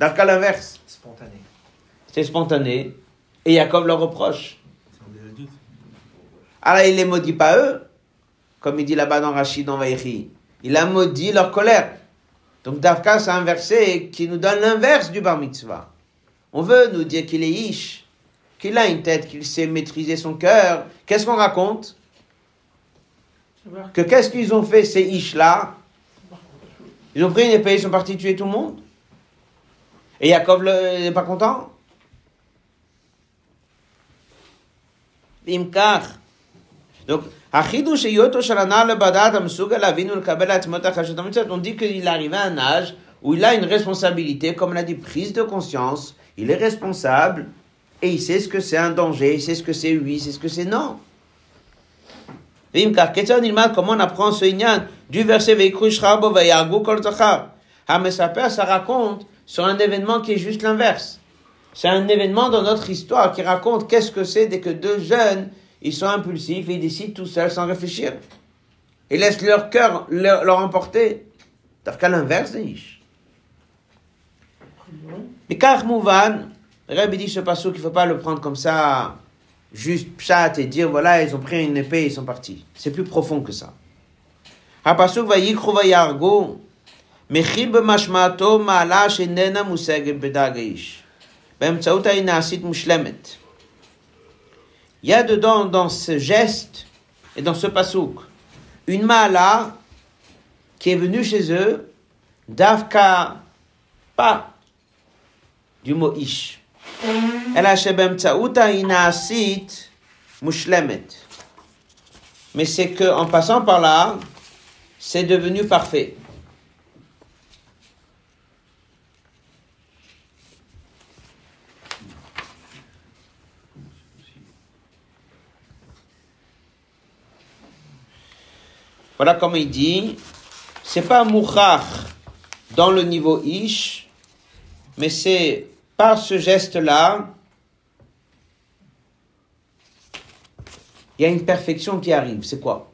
Dans le cas l'inverse. Spontané. C'est spontané. Et Jacob leur reproche. Alors, il les maudit pas eux, comme il dit là-bas dans Rachid, dans Vaïri. Il a maudit leur colère. Donc, Davka, c'est un verset qui nous donne l'inverse du bar mitzvah. On veut nous dire qu'il est ish, qu'il a une tête, qu'il sait maîtriser son cœur. Qu'est-ce qu'on raconte? Que qu'est-ce qu'ils ont fait, ces ish-là? Ils ont pris une épée, ils sont partis tuer tout le monde. Et le- n'est pas content? Imkar. Donc, on dit qu'il arrive à un âge où il a une responsabilité, comme l'a dit, prise de conscience, il est responsable et il sait ce que c'est un danger, il sait ce que c'est oui, c'est ce que c'est non. Comment on apprend ce ignan du verset ah, ça raconte sur un événement qui est juste l'inverse. C'est un événement dans notre histoire qui raconte qu'est-ce que c'est dès que deux jeunes ils sont impulsifs et ils décident tout seuls sans réfléchir. Ils laissent leur cœur leur, leur emporter. Dans qu'à l'inverse, des ish. Mais car Mouvan, Rabbi dit ce passage qu'il ne faut pas le prendre comme ça, juste pshat et dire voilà, ils ont pris une épée et ils sont partis. C'est plus profond que ça. הפסוק ויקחו ויהרגו, מכיל במשמעתו מעלה שאיננה מושגת בדג האיש. באמצעות ההיא נעשית מושלמת. Il y a dedans, dans ce geste et dans ce pasouk, une mala qui est venue chez eux, d'avka pas du mot ish. Mais c'est que en passant par là, c'est devenu parfait. Voilà comme il dit, c'est pas mouchach dans le niveau ish, mais c'est par ce geste-là, il y a une perfection qui arrive. C'est quoi?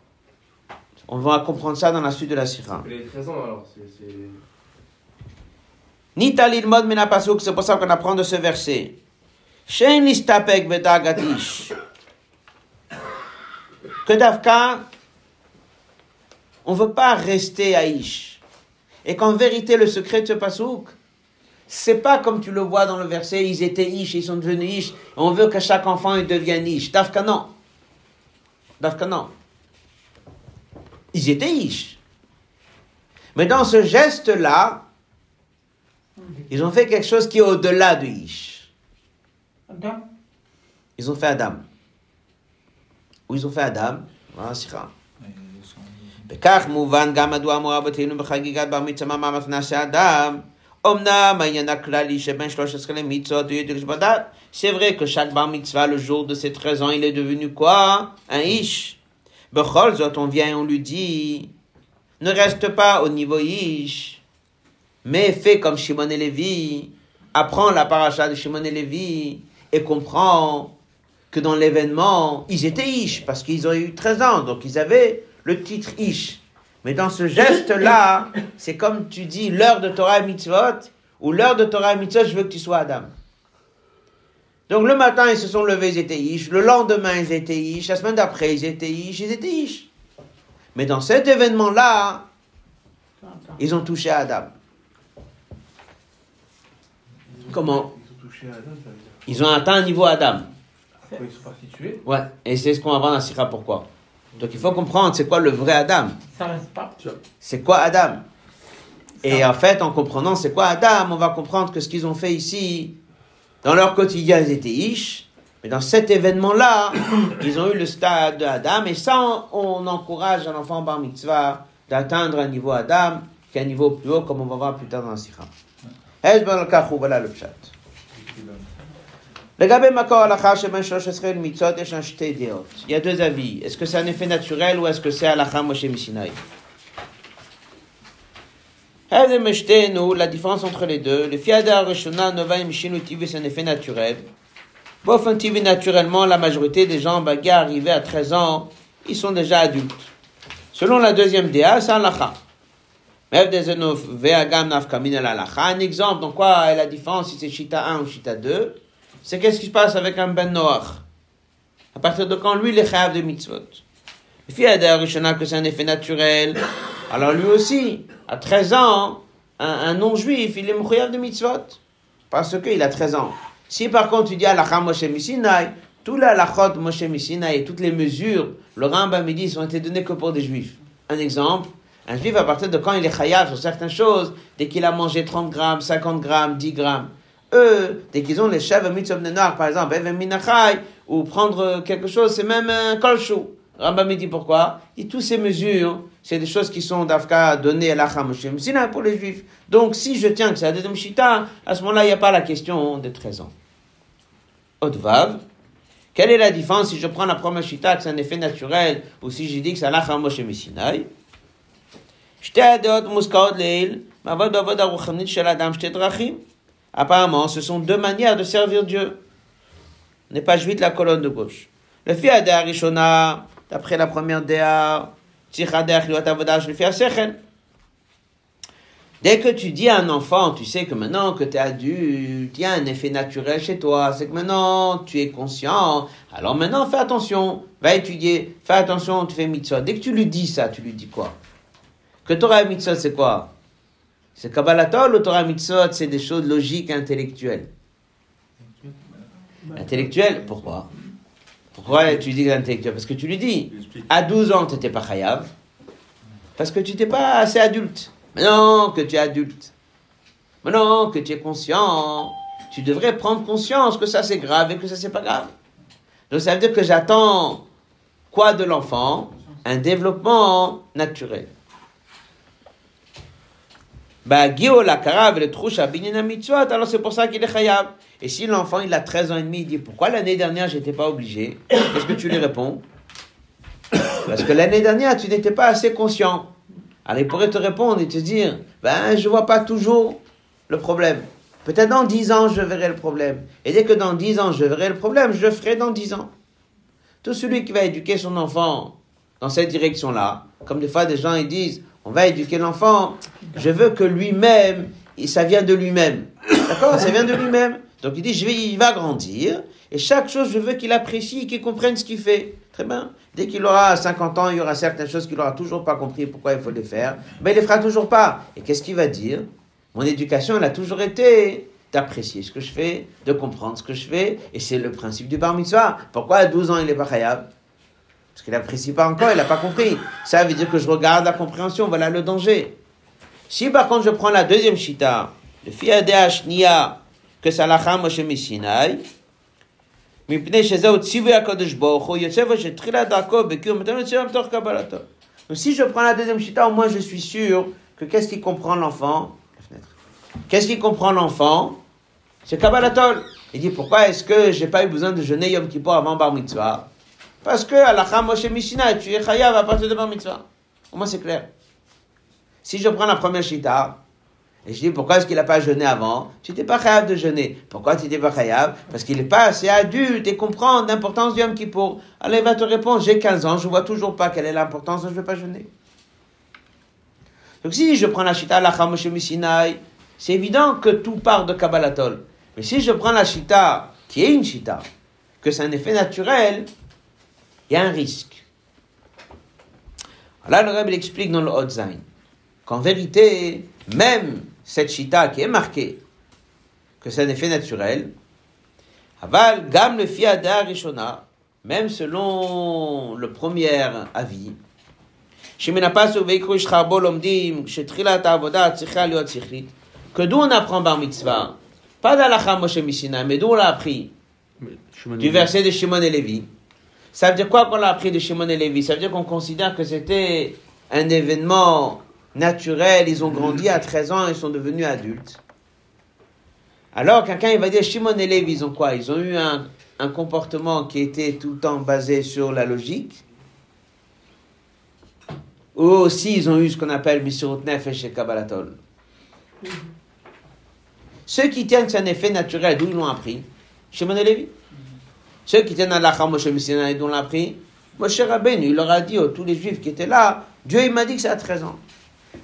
On va comprendre ça dans la suite de la sira. 13 ans alors. c'est- pour ça qu'on apprend de ce verset. Shein listapek betagatish. Que Davka, on ne veut pas rester Aïch. Et qu'en vérité, le secret de ce pasouk, c'est pas comme tu le vois dans le verset, ils étaient Ish, ils sont devenus Ish. On veut que chaque enfant devienne Ish. Dafka non. Dafka non. Ils étaient Ish. Mais dans ce geste-là, ils ont fait quelque chose qui est au-delà de Ish. Adam. Ils ont fait Adam. Ou ils ont fait Adam. Ah, voilà, c'est. בכך מובן גם מדוע אמורה בתהינו בחגיגת בר מצווה מה מתנה שאדם. אמנם העניין הכללי שבין 13 למצוות הוא ידוע בדת. C'est vrai que chaque bar mitzvah, le jour de ses 13 ans, il est devenu quoi Un ish. בכל זאת, on vient et on lui dit, ne reste pas au niveau ish, mais fais comme Shimon et Lévi, apprends la paracha de Shimon et Lévi, et comprends que dans l'événement, ils étaient Ish, parce qu'ils ont eu 13 ans, donc ils avaient le titre Ish. Mais dans ce geste-là, c'est comme tu dis, l'heure de Torah et Mitzvot, ou l'heure de Torah et Mitzvot, je veux que tu sois Adam. Donc le matin, ils se sont levés, ils étaient Ish, le lendemain, ils étaient Ish, la semaine d'après, ils étaient Ish, ils étaient Ish. Mais dans cet événement-là, ils ont touché à Adam. Comment? Ils ont touché à Adam, ça veut dire. Ils ont atteint un niveau Adam. Ils sont partis tuer Ouais, et c'est ce qu'on va voir dans Sira pourquoi. Donc il faut comprendre c'est quoi le vrai Adam? ça reste pas. C'est quoi Adam? Et en fait, en comprenant c'est quoi Adam, on va comprendre que ce qu'ils ont fait ici, dans leur quotidien, ils étaient Ish. Mais dans cet événement-là, ils ont eu le stade de Adam. Et ça, on, on encourage un enfant bar mitzvah d'atteindre un niveau Adam, qui est un niveau plus haut, comme on va voir plus tard dans la. Hezbollah, voilà le pshat. לגבי מקור הלכה שבין 13 מצוות ישנן שתי דעות. ידו זבי, אסקוסה נפה נטורל ואסקוסה הלכה משה מסיני. La différence entre les deux, le fiada rishona nova mishinu c'est un effet naturel. Bofan tivi, naturellement, la majorité des gens bagarres arrivés à 13 ans, ils sont déjà adultes. Selon la deuxième DA, c'est un lacha. Un exemple, donc quoi est la différence si c'est chita 1 ou chita 2 c'est qu'est-ce qui se passe avec un Ben Noach À partir de quand lui, il est chayav de mitzvot? A Rishona que c'est un effet naturel. Alors lui aussi, à 13 ans, un, non-juif, il est chayav de mitzvot. Parce qu'il a 13 ans. Si par contre tu dis Alakha Moshe Missinai, tout la lachot Moshe Missinai et toutes les mesures, le Rambam me dit, ont été données que pour des juifs. Un exemple, un juif à partir de quand il est chayav sur certaines choses, dès qu'il a mangé 30 grammes, 50 grammes, 10 grammes. Eux, dès qu'ils ont les chèvres noir, par exemple, ou prendre quelque chose, c'est même un kolchou. Rambam me dit pourquoi? Et toutes ces mesures, c'est des choses qui sont d'Afka données à Moshe Missinai pour les juifs. Donc si je tiens que c'est la deuxième chita, à ce moment-là, il n'y a pas la question de 13 ans. Quelle est la différence si je prends la première chita, que c'est un effet naturel, ou si je dis que c'est Allah Moshe Missinai Apparemment, ce sont deux manières de servir Dieu. N'est pas juif la colonne de gauche. Le fi Rishona, d'après la première Dea, Dès que tu dis à un enfant, tu sais que maintenant que tu es adulte, il y a un effet naturel chez toi, c'est que maintenant tu es conscient. Alors maintenant, fais attention, va étudier, fais attention, tu fais mitzvah. Dès que tu lui dis ça, tu lui dis quoi? Que Torah et mitzvah, c'est quoi? C'est Kabbalatol ou Torah mitzvah, c'est des choses logiques, intellectuelles. Intellectuelles Pourquoi? Pourquoi tu dis intellectuel Parce que tu lui dis, à 12 ans, tu n'étais pas chayav, parce que tu n'étais pas assez adulte. Maintenant que tu es adulte, maintenant que tu es conscient, tu devrais prendre conscience que ça c'est grave et que ça c'est pas grave. Donc ça veut dire que j'attends quoi de l'enfant? Un développement naturel. Bah, alors c'est pour ça qu'il est khayab. Et si l'enfant il a 13 ans et demi, il dit pourquoi l'année dernière j'étais pas obligé? Qu'est-ce que tu lui réponds? Parce que l'année dernière tu n'étais pas assez conscient. Alors il pourrait te répondre et te dire, ben je vois pas toujours le problème. Peut-être dans dix ans je verrai le problème. Et dès que dans dix ans je verrai le problème, je le ferai dans dix ans. Tout celui qui va éduquer son enfant dans cette direction-là, comme des fois des gens ils disent, on va éduquer l'enfant, je veux que lui-même, ça vient de lui-même. D'accord Ça vient de lui-même. Donc il dit, je vais, il va grandir, et chaque chose, je veux qu'il apprécie, qu'il comprenne ce qu'il fait. Très bien. Dès qu'il aura 50 ans, il y aura certaines choses qu'il n'aura toujours pas compris pourquoi il faut les faire. Mais il les fera toujours pas. Et qu'est-ce qu'il va dire? Mon éducation, elle a toujours été d'apprécier ce que je fais, de comprendre ce que je fais. Et c'est le principe du bar mitzvah. Pourquoi à 12 ans, il n'est pas khayab? Parce qu'il n'apprécie pas encore, il n'a pas compris. Ça veut dire que je regarde la compréhension. Voilà le danger. Si par contre je prends la deuxième shita, le fiadeh niya que salacha Moshe Sinai, si je prends la deuxième chita, au moins je suis sûr que qu'est-ce qui comprend l'enfant Qu'est-ce qui comprend l'enfant C'est Kabbalatol. Il dit pourquoi est-ce que j'ai pas eu besoin de jeûner Yom Kippur avant Bar Mitzvah? Parce que la Moshe Mishina, tu es chayav à partir de Bar Mitzvah. Au moins c'est clair. Si je prends la première chita, et je dis, pourquoi est-ce qu'il n'a pas jeûné avant? Tu n'étais pas capable de jeûner. Pourquoi tu n'étais pas capable Parce qu'il n'est pas assez adulte et comprend l'importance du homme qui pour. Alors il va te répondre, j'ai 15 ans, je ne vois toujours pas quelle est l'importance, je ne vais pas jeûner. Donc si je prends la chita, la Sinai, c'est évident que tout part de Kabbalatol. Mais si je prends la chita, qui est une chita, que c'est un effet naturel, il y a un risque. Là, le Rebbe explique dans le Hotzain qu'en vérité, même cette chita qui est marquée, que c'est un effet naturel, aval gam le fiada rishona, même selon le premier avis, que d'où on apprend bar mitzvah, pas d'alacha Moshe Mishina, mais d'où on l'a appris? Du verset de Shimon et Lévi. Ça veut dire quoi qu'on l'a appris de Shimon et Lévi? Ça veut dire qu'on considère que c'était un événement naturel, ils ont grandi à 13 ans, ils sont devenus adultes. Alors, quelqu'un, il va dire, Shimon et Lévi, ils ont quoi? Ils ont eu un, un comportement qui était tout le temps basé sur la logique. Ou aussi, ils ont eu ce qu'on appelle Nefesh et Kabbalatol. Ceux qui tiennent que c'est un effet naturel, d'où ils l'ont appris? Shimon et Lévi. Ceux qui tiennent à la Moshe Messina, d'où ils l'ont appris Moshe Rabbeinu, il leur a dit, aux tous les juifs qui étaient là, Dieu il m'a dit que c'est à 13 ans.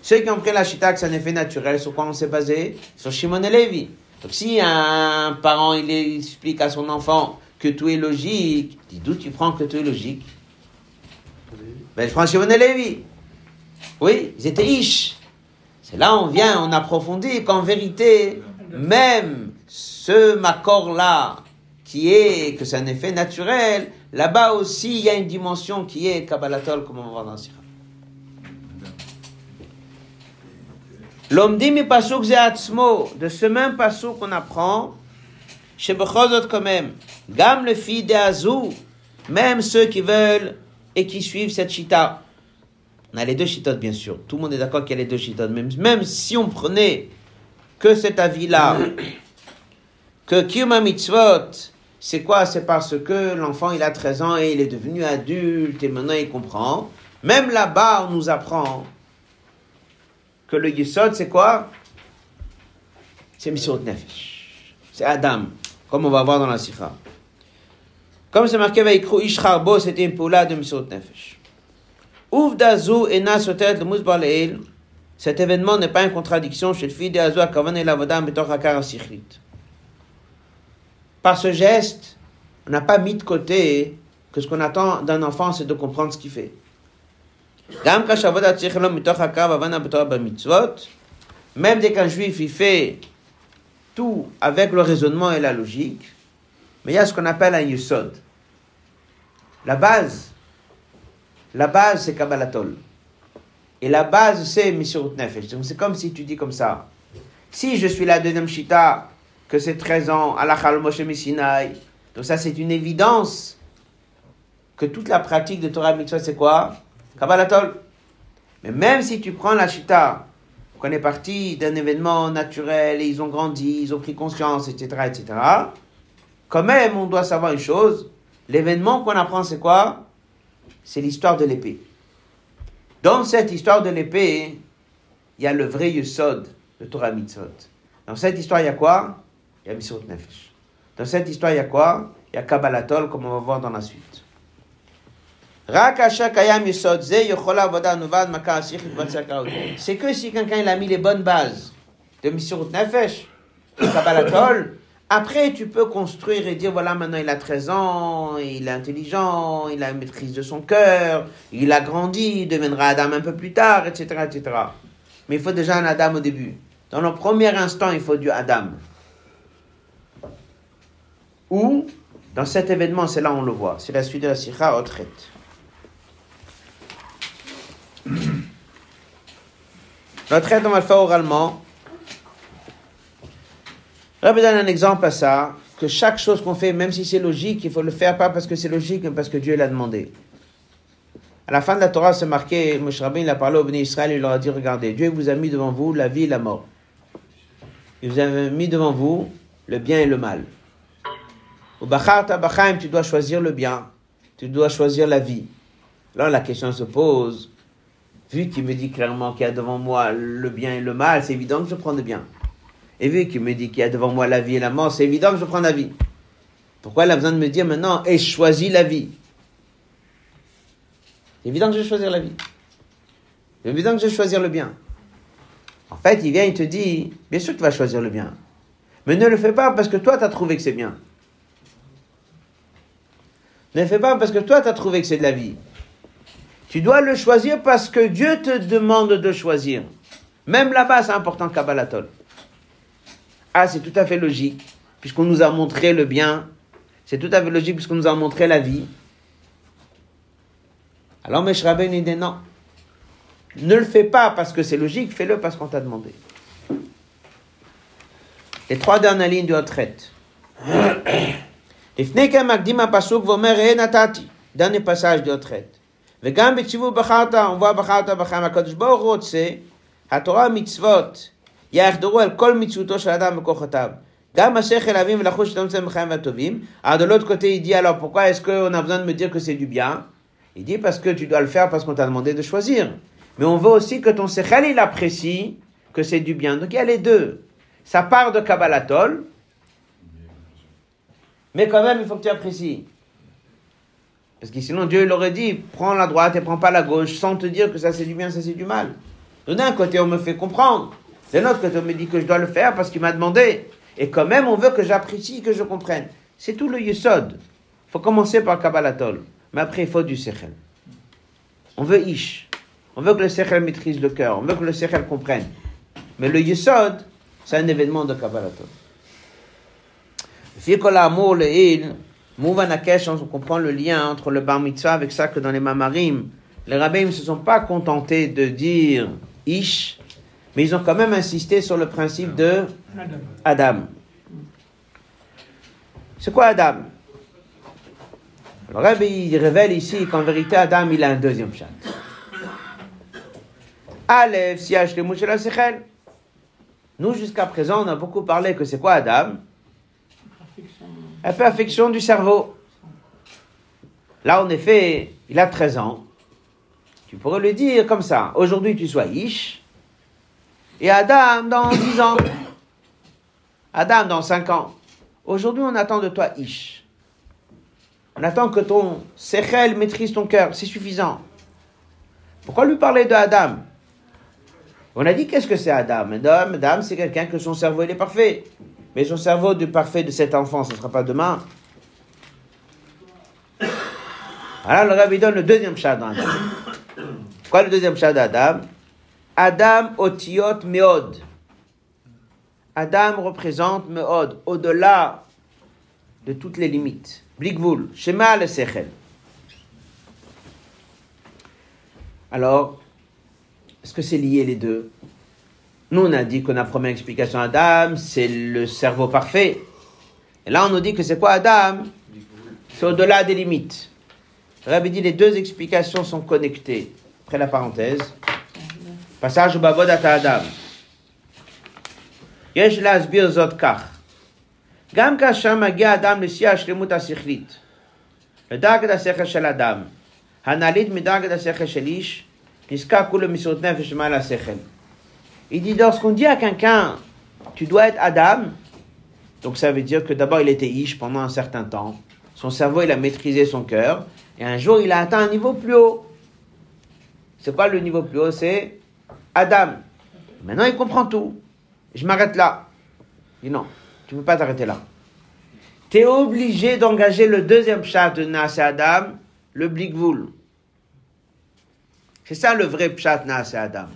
Ceux qui ont pris la chita, que c'est un effet naturel, sur quoi on s'est basé? Sur Shimon et Lévi. Donc si un parent il explique à son enfant que tout est logique, dit d'où tu prends que tout est logique? Ben je prends Shimon et Lévi. Oui, ils étaient ish. C'est là on vient, on approfondit qu'en vérité, même ce macor-là, qui est, que c'est un effet naturel, là-bas aussi il y a une dimension qui est Kabbalatol, comme on va voir dans le Sira. L'omdim et pasuk ze atzmo, de ce même pasuk qu'on apprend, chez Bechozot quand même, gam le fils de Azou, même ceux qui veulent et qui suivent cette chita. On a les deux chitot bien sûr, tout le monde est d'accord qu'il y a les deux chitot, même, même si on prenait que cet avis-là, que Kiyuma Mitzvot, c'est quoi? C'est parce que l'enfant il a 13 ans et il est devenu adulte et maintenant il comprend. Même là-bas, on nous apprend que le Yesod, c'est quoi? C'est Mission Nefesh. C'est Adam, comme on va voir dans la Sikha. Comme c'est marqué avec Ish Harbo, c'était une poula de Mission Nefesh. Ouf d'Azou et Nasotet le Mousbar cet événement n'est pas une contradiction chez le fils d'Azou à Kavan et Lavadam Betor Hakar Sichrit. Par ce geste, on n'a pas mis de côté que ce qu'on attend d'un enfant, c'est de comprendre ce qu'il fait. Même dès qu'un juif il fait tout avec le raisonnement et la logique, mais il y a ce qu'on appelle un yusod. La base, la base c'est Kabbalatol. Et la base c'est Misurut Nefesh. Donc c'est comme si tu dis comme ça. Si je suis la deuxième Shita, que c'est 13 ans, à la Moshe Sinai, donc ça c'est une évidence que toute la pratique de Torah Mitzvah c'est quoi? Kabbalatol. Mais même si tu prends la chita, qu'on est parti d'un événement naturel et ils ont grandi, ils ont pris conscience, etc., etc., quand même, on doit savoir une chose. L'événement qu'on apprend, c'est quoi? C'est l'histoire de l'épée. Dans cette histoire de l'épée, il y a le vrai Yusod, le Torah Mitzvot. Dans cette histoire, il y a quoi? Il Nefesh. Dans cette histoire, il y a quoi? Il y a Kabbalatol, comme on va voir dans la suite. C'est que si quelqu'un a mis les bonnes bases de Missurut Nefesh, Kabbalatol, après tu peux construire et dire voilà maintenant il a 13 ans, il est intelligent, il a une maîtrise de son cœur, il a grandi, il deviendra Adam un peu plus tard, etc., etc. Mais il faut déjà un Adam au début. Dans le premier instant, il faut du Adam. Ou, dans cet événement, c'est là où on le voit. C'est la suite de la Sikha Otret. Notre le faire oralement. Rabbi donne un exemple à ça, que chaque chose qu'on fait, même si c'est logique, il faut le faire pas parce que c'est logique, mais parce que Dieu l'a demandé. À la fin de la Torah, c'est marqué, Moshe Rabbein, il a parlé au béni Israël, il leur a dit, regardez, Dieu vous a mis devant vous la vie et la mort. Il vous a mis devant vous le bien et le mal. Tu dois choisir le bien, tu dois choisir la vie. Alors la question se pose, vu qu'il me dit clairement qu'il y a devant moi le bien et le mal, c'est évident que je prends le bien. Et vu qu'il me dit qu'il y a devant moi la vie et la mort, c'est évident que je prends la vie. Pourquoi il a besoin de me dire maintenant, et choisis la vie? C'est évident que je vais choisir la vie. C'est évident que je vais choisir le bien. En fait, il vient, il te dit, bien sûr que tu vas choisir le bien. Mais ne le fais pas parce que toi, tu as trouvé que c'est bien. Ne fais pas parce que toi, tu as trouvé que c'est de la vie. Tu dois le choisir parce que Dieu te demande de choisir. Même là-bas, c'est important, Kabbalatol. Ah, c'est tout à fait logique, puisqu'on nous a montré le bien. C'est tout à fait logique, puisqu'on nous a montré la vie. Alors, Meshraben, il dit non. Ne le fais pas parce que c'est logique, fais-le parce qu'on t'a demandé. Les trois dernières lignes de retraite. Dernier passage de retraite. וגם בציווי בחרת, ומובא בחרת בכם, הקדוש ברוך הוא רוצה, התורה מצוות יחדרו על כל מצוותו של אדם בכוחותיו. Gam hashechel avim v'lachush shetam tzem b'chaim v'atovim. Alors de l'autre côté, il dit alors pourquoi est-ce qu'on a besoin de me dire que c'est du bien Il dit parce que tu dois le faire parce qu'on t'a demandé de choisir. Mais on veut aussi que ton sechel il apprécie que c'est du bien. Donc il y a les deux. Ça part de Kabbalatol, mais quand même il faut que tu apprécies. Parce que sinon Dieu il aurait dit prends la droite et prends pas la gauche sans te dire que ça c'est du bien, ça c'est du mal. D'un côté on me fait comprendre, de l'autre côté on me dit que je dois le faire parce qu'il m'a demandé. Et quand même on veut que j'apprécie, que je comprenne. C'est tout le yesod. Il faut commencer par Kabbalatol, mais après il faut du sechel. On veut ish. On veut que le sechel maîtrise le cœur, on veut que le sechel comprenne. Mais le yesod, c'est un événement de Kabbalatol l'amour le on comprend le lien entre le bar mitzvah avec ça que dans les mamarim. Les rabbins ne se sont pas contentés de dire ish, mais ils ont quand même insisté sur le principe de Adam. C'est quoi Adam? Le rabbin il révèle ici qu'en vérité Adam il a un deuxième chat. Aleph, Siach, le Nous jusqu'à présent on a beaucoup parlé que c'est quoi Adam la perfection du cerveau. Là en effet il a 13 ans. Tu pourrais le dire comme ça. Aujourd'hui tu sois Ish. Et Adam dans 10 ans. Adam dans 5 ans. Aujourd'hui, on attend de toi Ish. On attend que ton Sechel maîtrise ton cœur. C'est suffisant. Pourquoi lui parler de Adam? On a dit qu'est-ce que c'est Adam? Adam, Adam c'est quelqu'un que son cerveau il est parfait. Mais son cerveau du parfait de cet enfant, ce ne sera pas demain. Alors le rabbi donne le deuxième chat. Quoi le deuxième chat d'Adam Adam otiot meod. Adam représente meod, au-delà de toutes les limites. Blikvul, Shema le sechel. Alors, est-ce que c'est lié les deux? Nous, on a dit qu'on a première explication Adam, c'est le cerveau parfait. Et là, on nous dit que c'est quoi Adam C'est au-delà des limites. Le Rabbi dit les deux explications sont connectées. Après la parenthèse. passage בעבודת האדם. יש להסביר זאת כך. גם כאשר מגיע אדם לשיא השלמות השכלית, לדרגת השכל של אדם, הנעלית מדרגת השכל של איש, נזקק הוא למסירות נפש מעל השכל. Il dit, lorsqu'on dit à quelqu'un, tu dois être Adam, donc ça veut dire que d'abord il était Ish pendant un certain temps, son cerveau il a maîtrisé son cœur, et un jour il a atteint un niveau plus haut. C'est quoi le niveau plus haut? C'est Adam. Maintenant, il comprend tout. Je m'arrête là. Il dit non, tu ne peux pas t'arrêter là. Tu es obligé d'engager le deuxième pshat de Naase Adam, le blikvul. C'est ça le vrai pshat Naase Adam.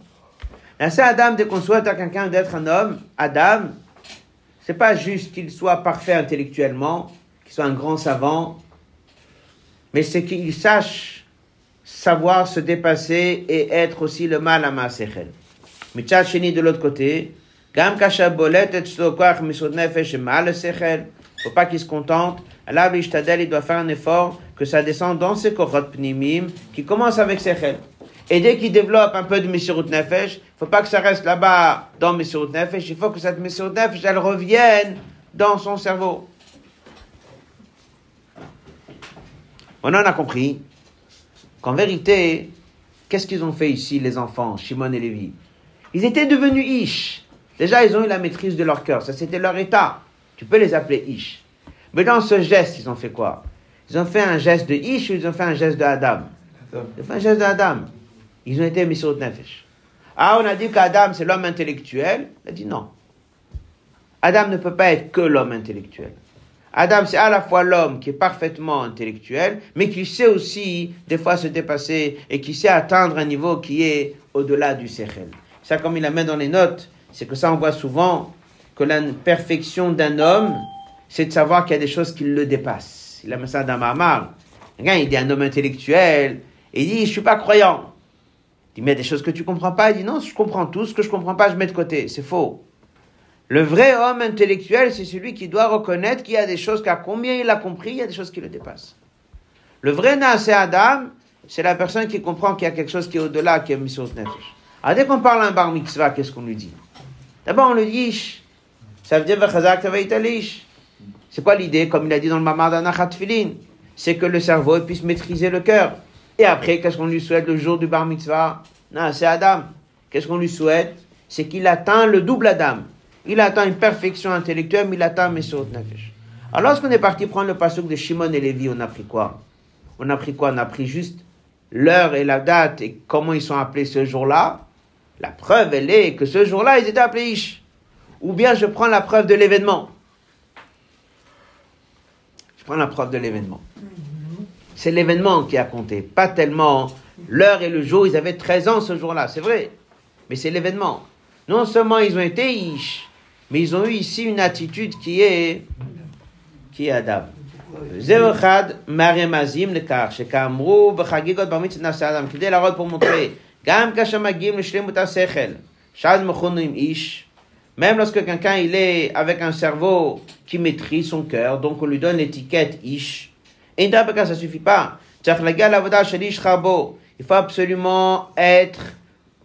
Naase Adam, dès qu'on souhaite à quelqu'un d'être un homme, Adam, c'est pas juste qu'il soit parfait intellectuellement, qu'il soit un grand savant, mais c'est qu'il sache savoir se dépasser et être aussi le mal à Maasechel. Mitzad Sheni de l'autre côté, Gam kasha bolet et tzlokwach misod nefesh mal faut pas qu'il se contente, l'ishtadel, il doit faire un effort que ça descende dans ses korot pnimim, qui commence avec sechel. Et dès qu'il développe un peu de Messirut Nefesh, faut pas que ça reste là-bas dans Messirut Nefesh, il faut que cette Messirut Nefesh, elle revienne dans son cerveau. On en a compris qu'en vérité, qu'est-ce qu'ils ont fait ici, les enfants, Shimon et Lévi? Ils étaient devenus Ish. Déjà, ils ont eu la maîtrise de leur cœur. Ça, c'était leur état. Tu peux les appeler Ish. Mais dans ce geste, ils ont fait quoi? Ils ont fait un geste de Ish ou ils ont fait un geste de Adam Ils ont fait un geste de Adam. Ils ont été mis sur Nefesh. Ah, on a dit qu'Adam, c'est l'homme intellectuel. Il a dit non. Adam ne peut pas être que l'homme intellectuel. Adam, c'est à la fois l'homme qui est parfaitement intellectuel, mais qui sait aussi des fois se dépasser et qui sait atteindre un niveau qui est au-delà du sechel. Ça, comme il la met dans les notes, c'est que ça, on voit souvent que la perfection d'un homme, c'est de savoir qu'il y a des choses qui le dépassent. Il a mis ça dans Mahamar. Un gars, il dit un homme intellectuel, et il dit, je suis pas croyant. Dit, mais il y a des choses que tu comprends pas. Il dit, non, je comprends tout. Ce que je comprends pas, je mets de côté. C'est faux. Le vrai homme intellectuel, c'est celui qui doit reconnaître qu'il y a des choses qu'à combien il a compris, il y a des choses qui le dépassent. Le vrai Naasé Adam, c'est la personne qui comprend qu'il y a quelque chose qui est au-delà, qui est mis sur Nefesh. Alors dès qu'on parle à un bar mitzvah, qu'est-ce qu'on lui dit? D'abord, on lui dit, Ça veut dire. C'est quoi l'idée, comme il a dit dans le Mamad Filin C'est que le cerveau puisse maîtriser le cœur. Et après, qu'est-ce qu'on lui souhaite le jour du bar mitzvah? Non, c'est Adam. Qu'est-ce qu'on lui souhaite? C'est qu'il atteint le double Adam. Il atteint une perfection intellectuelle, mais il atteint Mesot Nefesh. Alors, lorsqu'on est parti prendre le passouk de Shimon et Lévi, on a pris quoi? On a pris quoi? On a pris juste l'heure et la date et comment ils sont appelés ce jour-là. La preuve, elle est que ce jour-là, ils étaient appelés Ish. Ou bien je prends la preuve de l'événement. Je prends la preuve de l'événement C'est l'événement qui a compté, pas tellement l'heure et le jour. Ils avaient 13 ans ce jour-là, c'est vrai. Mais c'est l'événement. Non seulement ils ont été Ish, mais ils ont eu ici une attitude qui est, qui est Adam. זהו אחד מהרמזים לכך שכאמרו בחגיגות בר מצווה נעשה אדם, כדי להראות פה מוטרה, גם כאשר מגיעים לשלמות השכל, שאז מכונו עם איש, même lorsque quelqu'un il est avec un cerveau qui maîtrise son cœur, donc on lui donne l'étiquette ish, et d'abord, ça suffit pas. Il faut absolument être,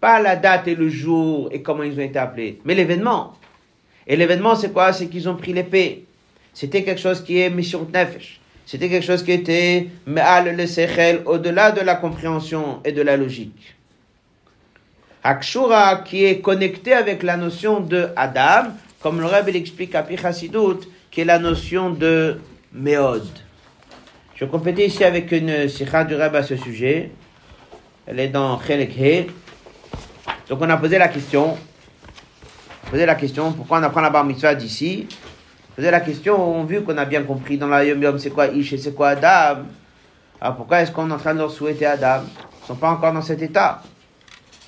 pas la date et le jour et comment ils ont été appelés, mais l'événement. Et l'événement, c'est quoi? C'est qu'ils ont pris l'épée. C'était quelque chose qui est mission nefesh. C'était quelque chose qui était me'al le sechel, au-delà de la compréhension et de la logique. Akshura, qui est connecté avec la notion de Adam, comme le Rabbi l'explique à Pichasidut, qui est la notion de Meod. Je complète ici avec une sikha du Rebbe à ce sujet. Elle est dans Chelek He. Donc on a posé la question, posé la question, pourquoi on apprend la bar mitzvah d'ici? Posé la question, on vu qu'on a bien compris dans la Yom Yom c'est quoi Ish et c'est quoi Adam. Alors pourquoi est-ce qu'on est en train de leur souhaiter Adam? Ils ne sont pas encore dans cet état.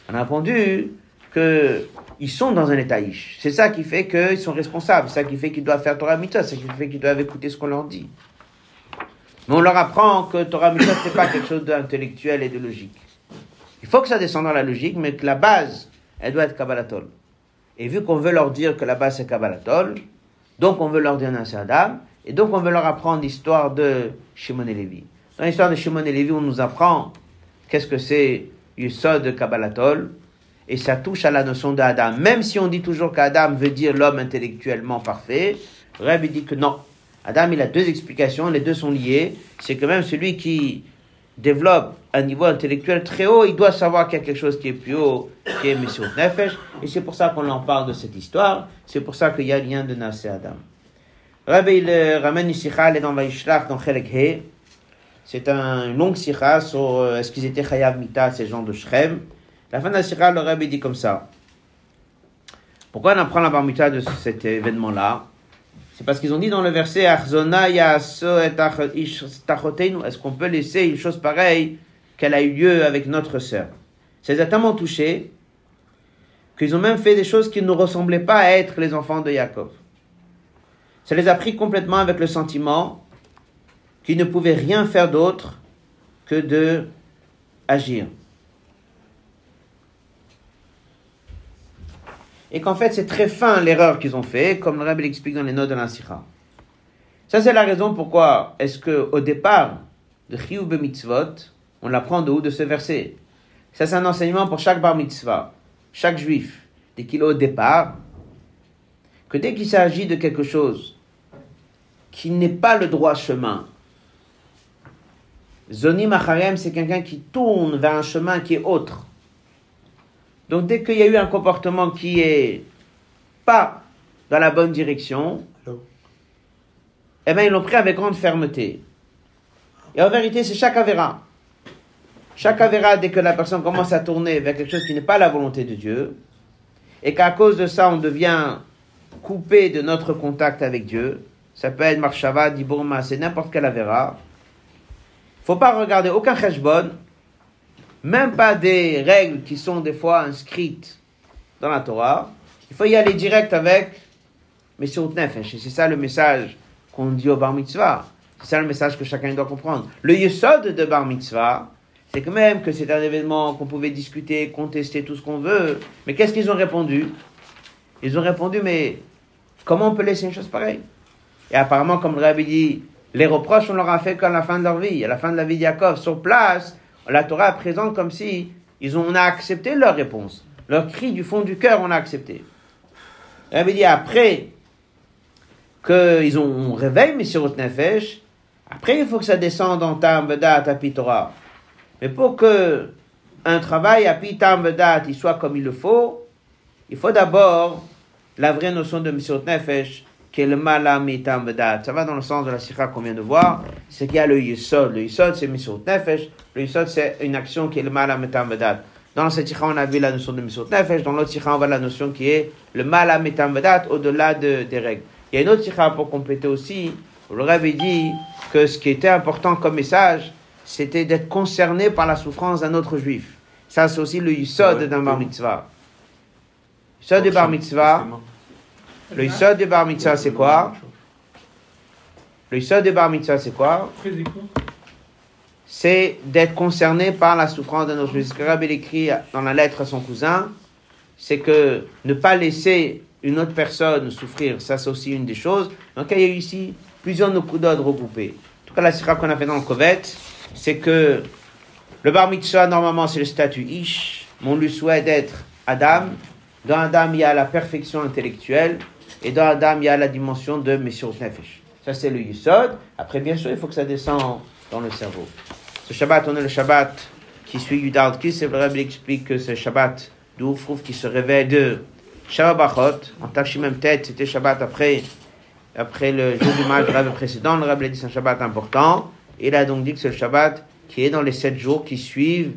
On a répondu que ils sont dans un état Ish. C'est ça qui fait qu'ils sont responsables. C'est ça qui fait qu'ils doivent faire Torah Mitzvah. C'est ça qui fait qu'ils doivent écouter ce qu'on leur dit. Mais on leur apprend que Torah Mitzvah, c'est pas quelque chose d'intellectuel et de logique. Il faut que ça descende dans la logique, mais que la base, elle doit être Kabbalatol. Et vu qu'on veut leur dire que la base c'est Kabbalatol, donc on veut leur dire un Adam, et donc on veut leur apprendre l'histoire de Shimon et Lévi. Dans l'histoire de Shimon et Lévi, on nous apprend qu'est-ce que c'est Yusod de Kabbalatol, et ça touche à la notion d'Adam. Même si on dit toujours qu'Adam veut dire l'homme intellectuellement parfait, Reb dit que non. Adam, il a deux explications, les deux sont liées. C'est que même celui qui développe un niveau intellectuel très haut, il doit savoir qu'il y a quelque chose qui est plus haut, qui est Messiot et c'est pour ça qu'on en parle de cette histoire, c'est pour ça qu'il y a lien de Nasser Adam. Rabbi, il euh, ramène une sikha, elle est dans Vaishlach, dans Chelek He. C'est un, une longue sikha sur euh, est-ce qu'ils étaient Chayav Mita, ces gens de Shrem. La fin de la sikha, le Rabbi dit comme ça. Pourquoi on apprend la bar mitzvah de cet événement-là? C'est parce qu'ils ont dit dans le verset. Est-ce qu'on peut laisser une chose pareille qu'elle a eu lieu avec notre sœur? Ça les a tellement touchés qu'ils ont même fait des choses qui ne ressemblaient pas à être les enfants de Jacob. Ça les a pris complètement avec le sentiment qu'ils ne pouvaient rien faire d'autre que de agir. Et qu'en fait c'est très fin l'erreur qu'ils ont fait, comme le Rabbi l'explique dans les notes de l'Ansikha. Ça c'est la raison pourquoi est-ce que au départ de Chiyuv Mitzvot, on l'apprend de où de ce verset? Ça c'est un enseignement pour chaque bar mitzvah, chaque juif, dès qu'il est au départ, que dès qu'il s'agit de quelque chose qui n'est pas le droit chemin, Zoni Macharem, c'est quelqu'un qui tourne vers un chemin qui est autre. Donc dès qu'il y a eu un comportement qui est pas dans la bonne direction, eh bien ils l'ont pris avec grande fermeté. Et en vérité, c'est chaque avéra. Chaque avéra, dès que la personne commence à tourner vers quelque chose qui n'est pas la volonté de Dieu, et qu'à cause de ça, on devient coupé de notre contact avec Dieu, ça peut être Marshava, Dibourma, c'est n'importe quel avéra. faut pas regarder aucun cheshbon, même pas des règles qui sont des fois inscrites dans la Torah. Il faut y aller direct avec Messiot Nefesh. C'est ça le message qu'on dit au Bar Mitzvah. C'est ça le message que chacun doit comprendre. Le Yesod de Bar Mitzvah, c'est que même que c'est un événement qu'on pouvait discuter, contester, tout ce qu'on veut. Mais qu'est-ce qu'ils ont répondu? Ils ont répondu, mais comment on peut laisser une chose pareille? Et apparemment, comme le Rabbi dit, les reproches, on leur a fait qu'à la fin de leur vie, à la fin de la vie de Yaakov, sur place, la Torah présente comme si ils ont, on a accepté leur réponse. Leur cri du fond du cœur, on a accepté. Elle dit après qu'ils ont on réveille Messirut Nefesh, après il faut que ça descende en Tam Vedat à Pitora. Mais pour que un travail à Vedat il soit comme il le faut, il faut d'abord la vraie notion de Messirut Nefesh, Ça va dans le sens de la sikha qu'on vient de voir, c'est qu'il y a le Yisod. Le Yisod c'est Messirut Nefesh, le Yisod c'est une action qui est le Malam Itam Vedat. Dans cette sikha, on a vu la notion de Messirut Nefesh, dans l'autre sikha, on voit la notion qui est le Malam Itam Vedat, au-delà de- des règles. Il y a une autre sikha pour compléter aussi, le Rabbi dit que ce qui était important comme message, c'était d'être concerné par la souffrance d'un autre juif. Ça, c'est aussi le Yisod d'un bar mitzvah. Yisod du bar mitzvah, le Yisod du bar mitzvah, c'est quoi? Le Yisod du bar mitzvah, c'est quoi? C'est d'être concerné par la souffrance d'un autre. Ce que écrit dans la lettre à son cousin, c'est que ne pas laisser une autre personne souffrir, ça c'est aussi une des choses. Donc il y a eu ici plusieurs nokudot regroupés. En tout cas, la sira qu'on a fait dans le Kovet, c'est que le bar mitzvah, normalement, c'est le statut Ish, on lui souhaite d'être Adam. Dans Adam, il y a la perfection intellectuelle, et dans Adam, il y a la dimension de Messiur Nefesh. Ça, c'est le Yisod. Après, bien sûr, il faut que ça descende dans le cerveau. Ce Shabbat, on est le Shabbat qui suit Yudard Kiss, et le Rabbi explique que le Shabbat d'Oufrouf qui se réveille de Shabbat Bachot, en Tachimem tête, c'était Shabbat après, après le jour du match, précédent, le Rabbi a dit c'est un Shabbat important, il a donc dit que c'est le Shabbat qui est dans les sept jours qui suivent,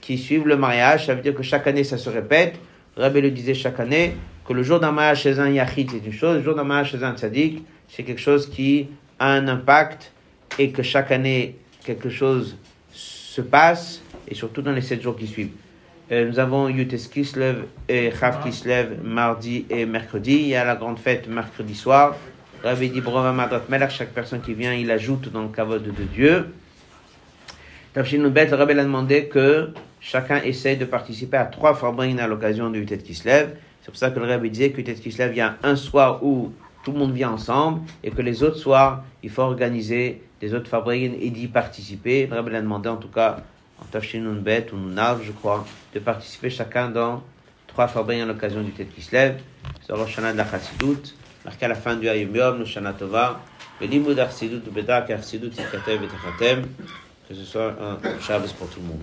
qui suivent le mariage, ça veut dire que chaque année ça se répète, le Rabbi le disait chaque année, que le jour d'un mariage chez un Yachid c'est une chose, le jour d'un mariage chez un Tzadik, c'est quelque chose qui a un impact, et que chaque année quelque chose se passe, et surtout dans les sept jours qui suivent. Euh, nous avons Yutes Kislev et Chav Kislev mardi et mercredi. Il y a la grande fête mercredi soir. Rabbi dit Brova Madrat Melech, chaque personne qui vient, il ajoute dans le kavod de Dieu. Tafshin Nubet, le Rabbi a demandé que chacun essaye de participer à trois Farbrin à l'occasion de Yutet Kislev. C'est pour ça que le Rabbi disait que Yutet Kislev, il y a un soir où tout le monde vient ensemble et que les autres soirs, il faut organiser des autres Farbrin et d'y participer. Le Rabbi a demandé en tout cas en Tafshin Bet ou Nunav, je crois, de participer chacun dans trois Farbrin à l'occasion du Tet Kislev. C'est le Rosh de la Chassidut, marqué à la fin du Ayom Yom, le Shana Tova, le Limud Arsidut, le Bedak Arsidut, Tikatev et Techatem. Que ce soit un Shabbos pour tout le monde.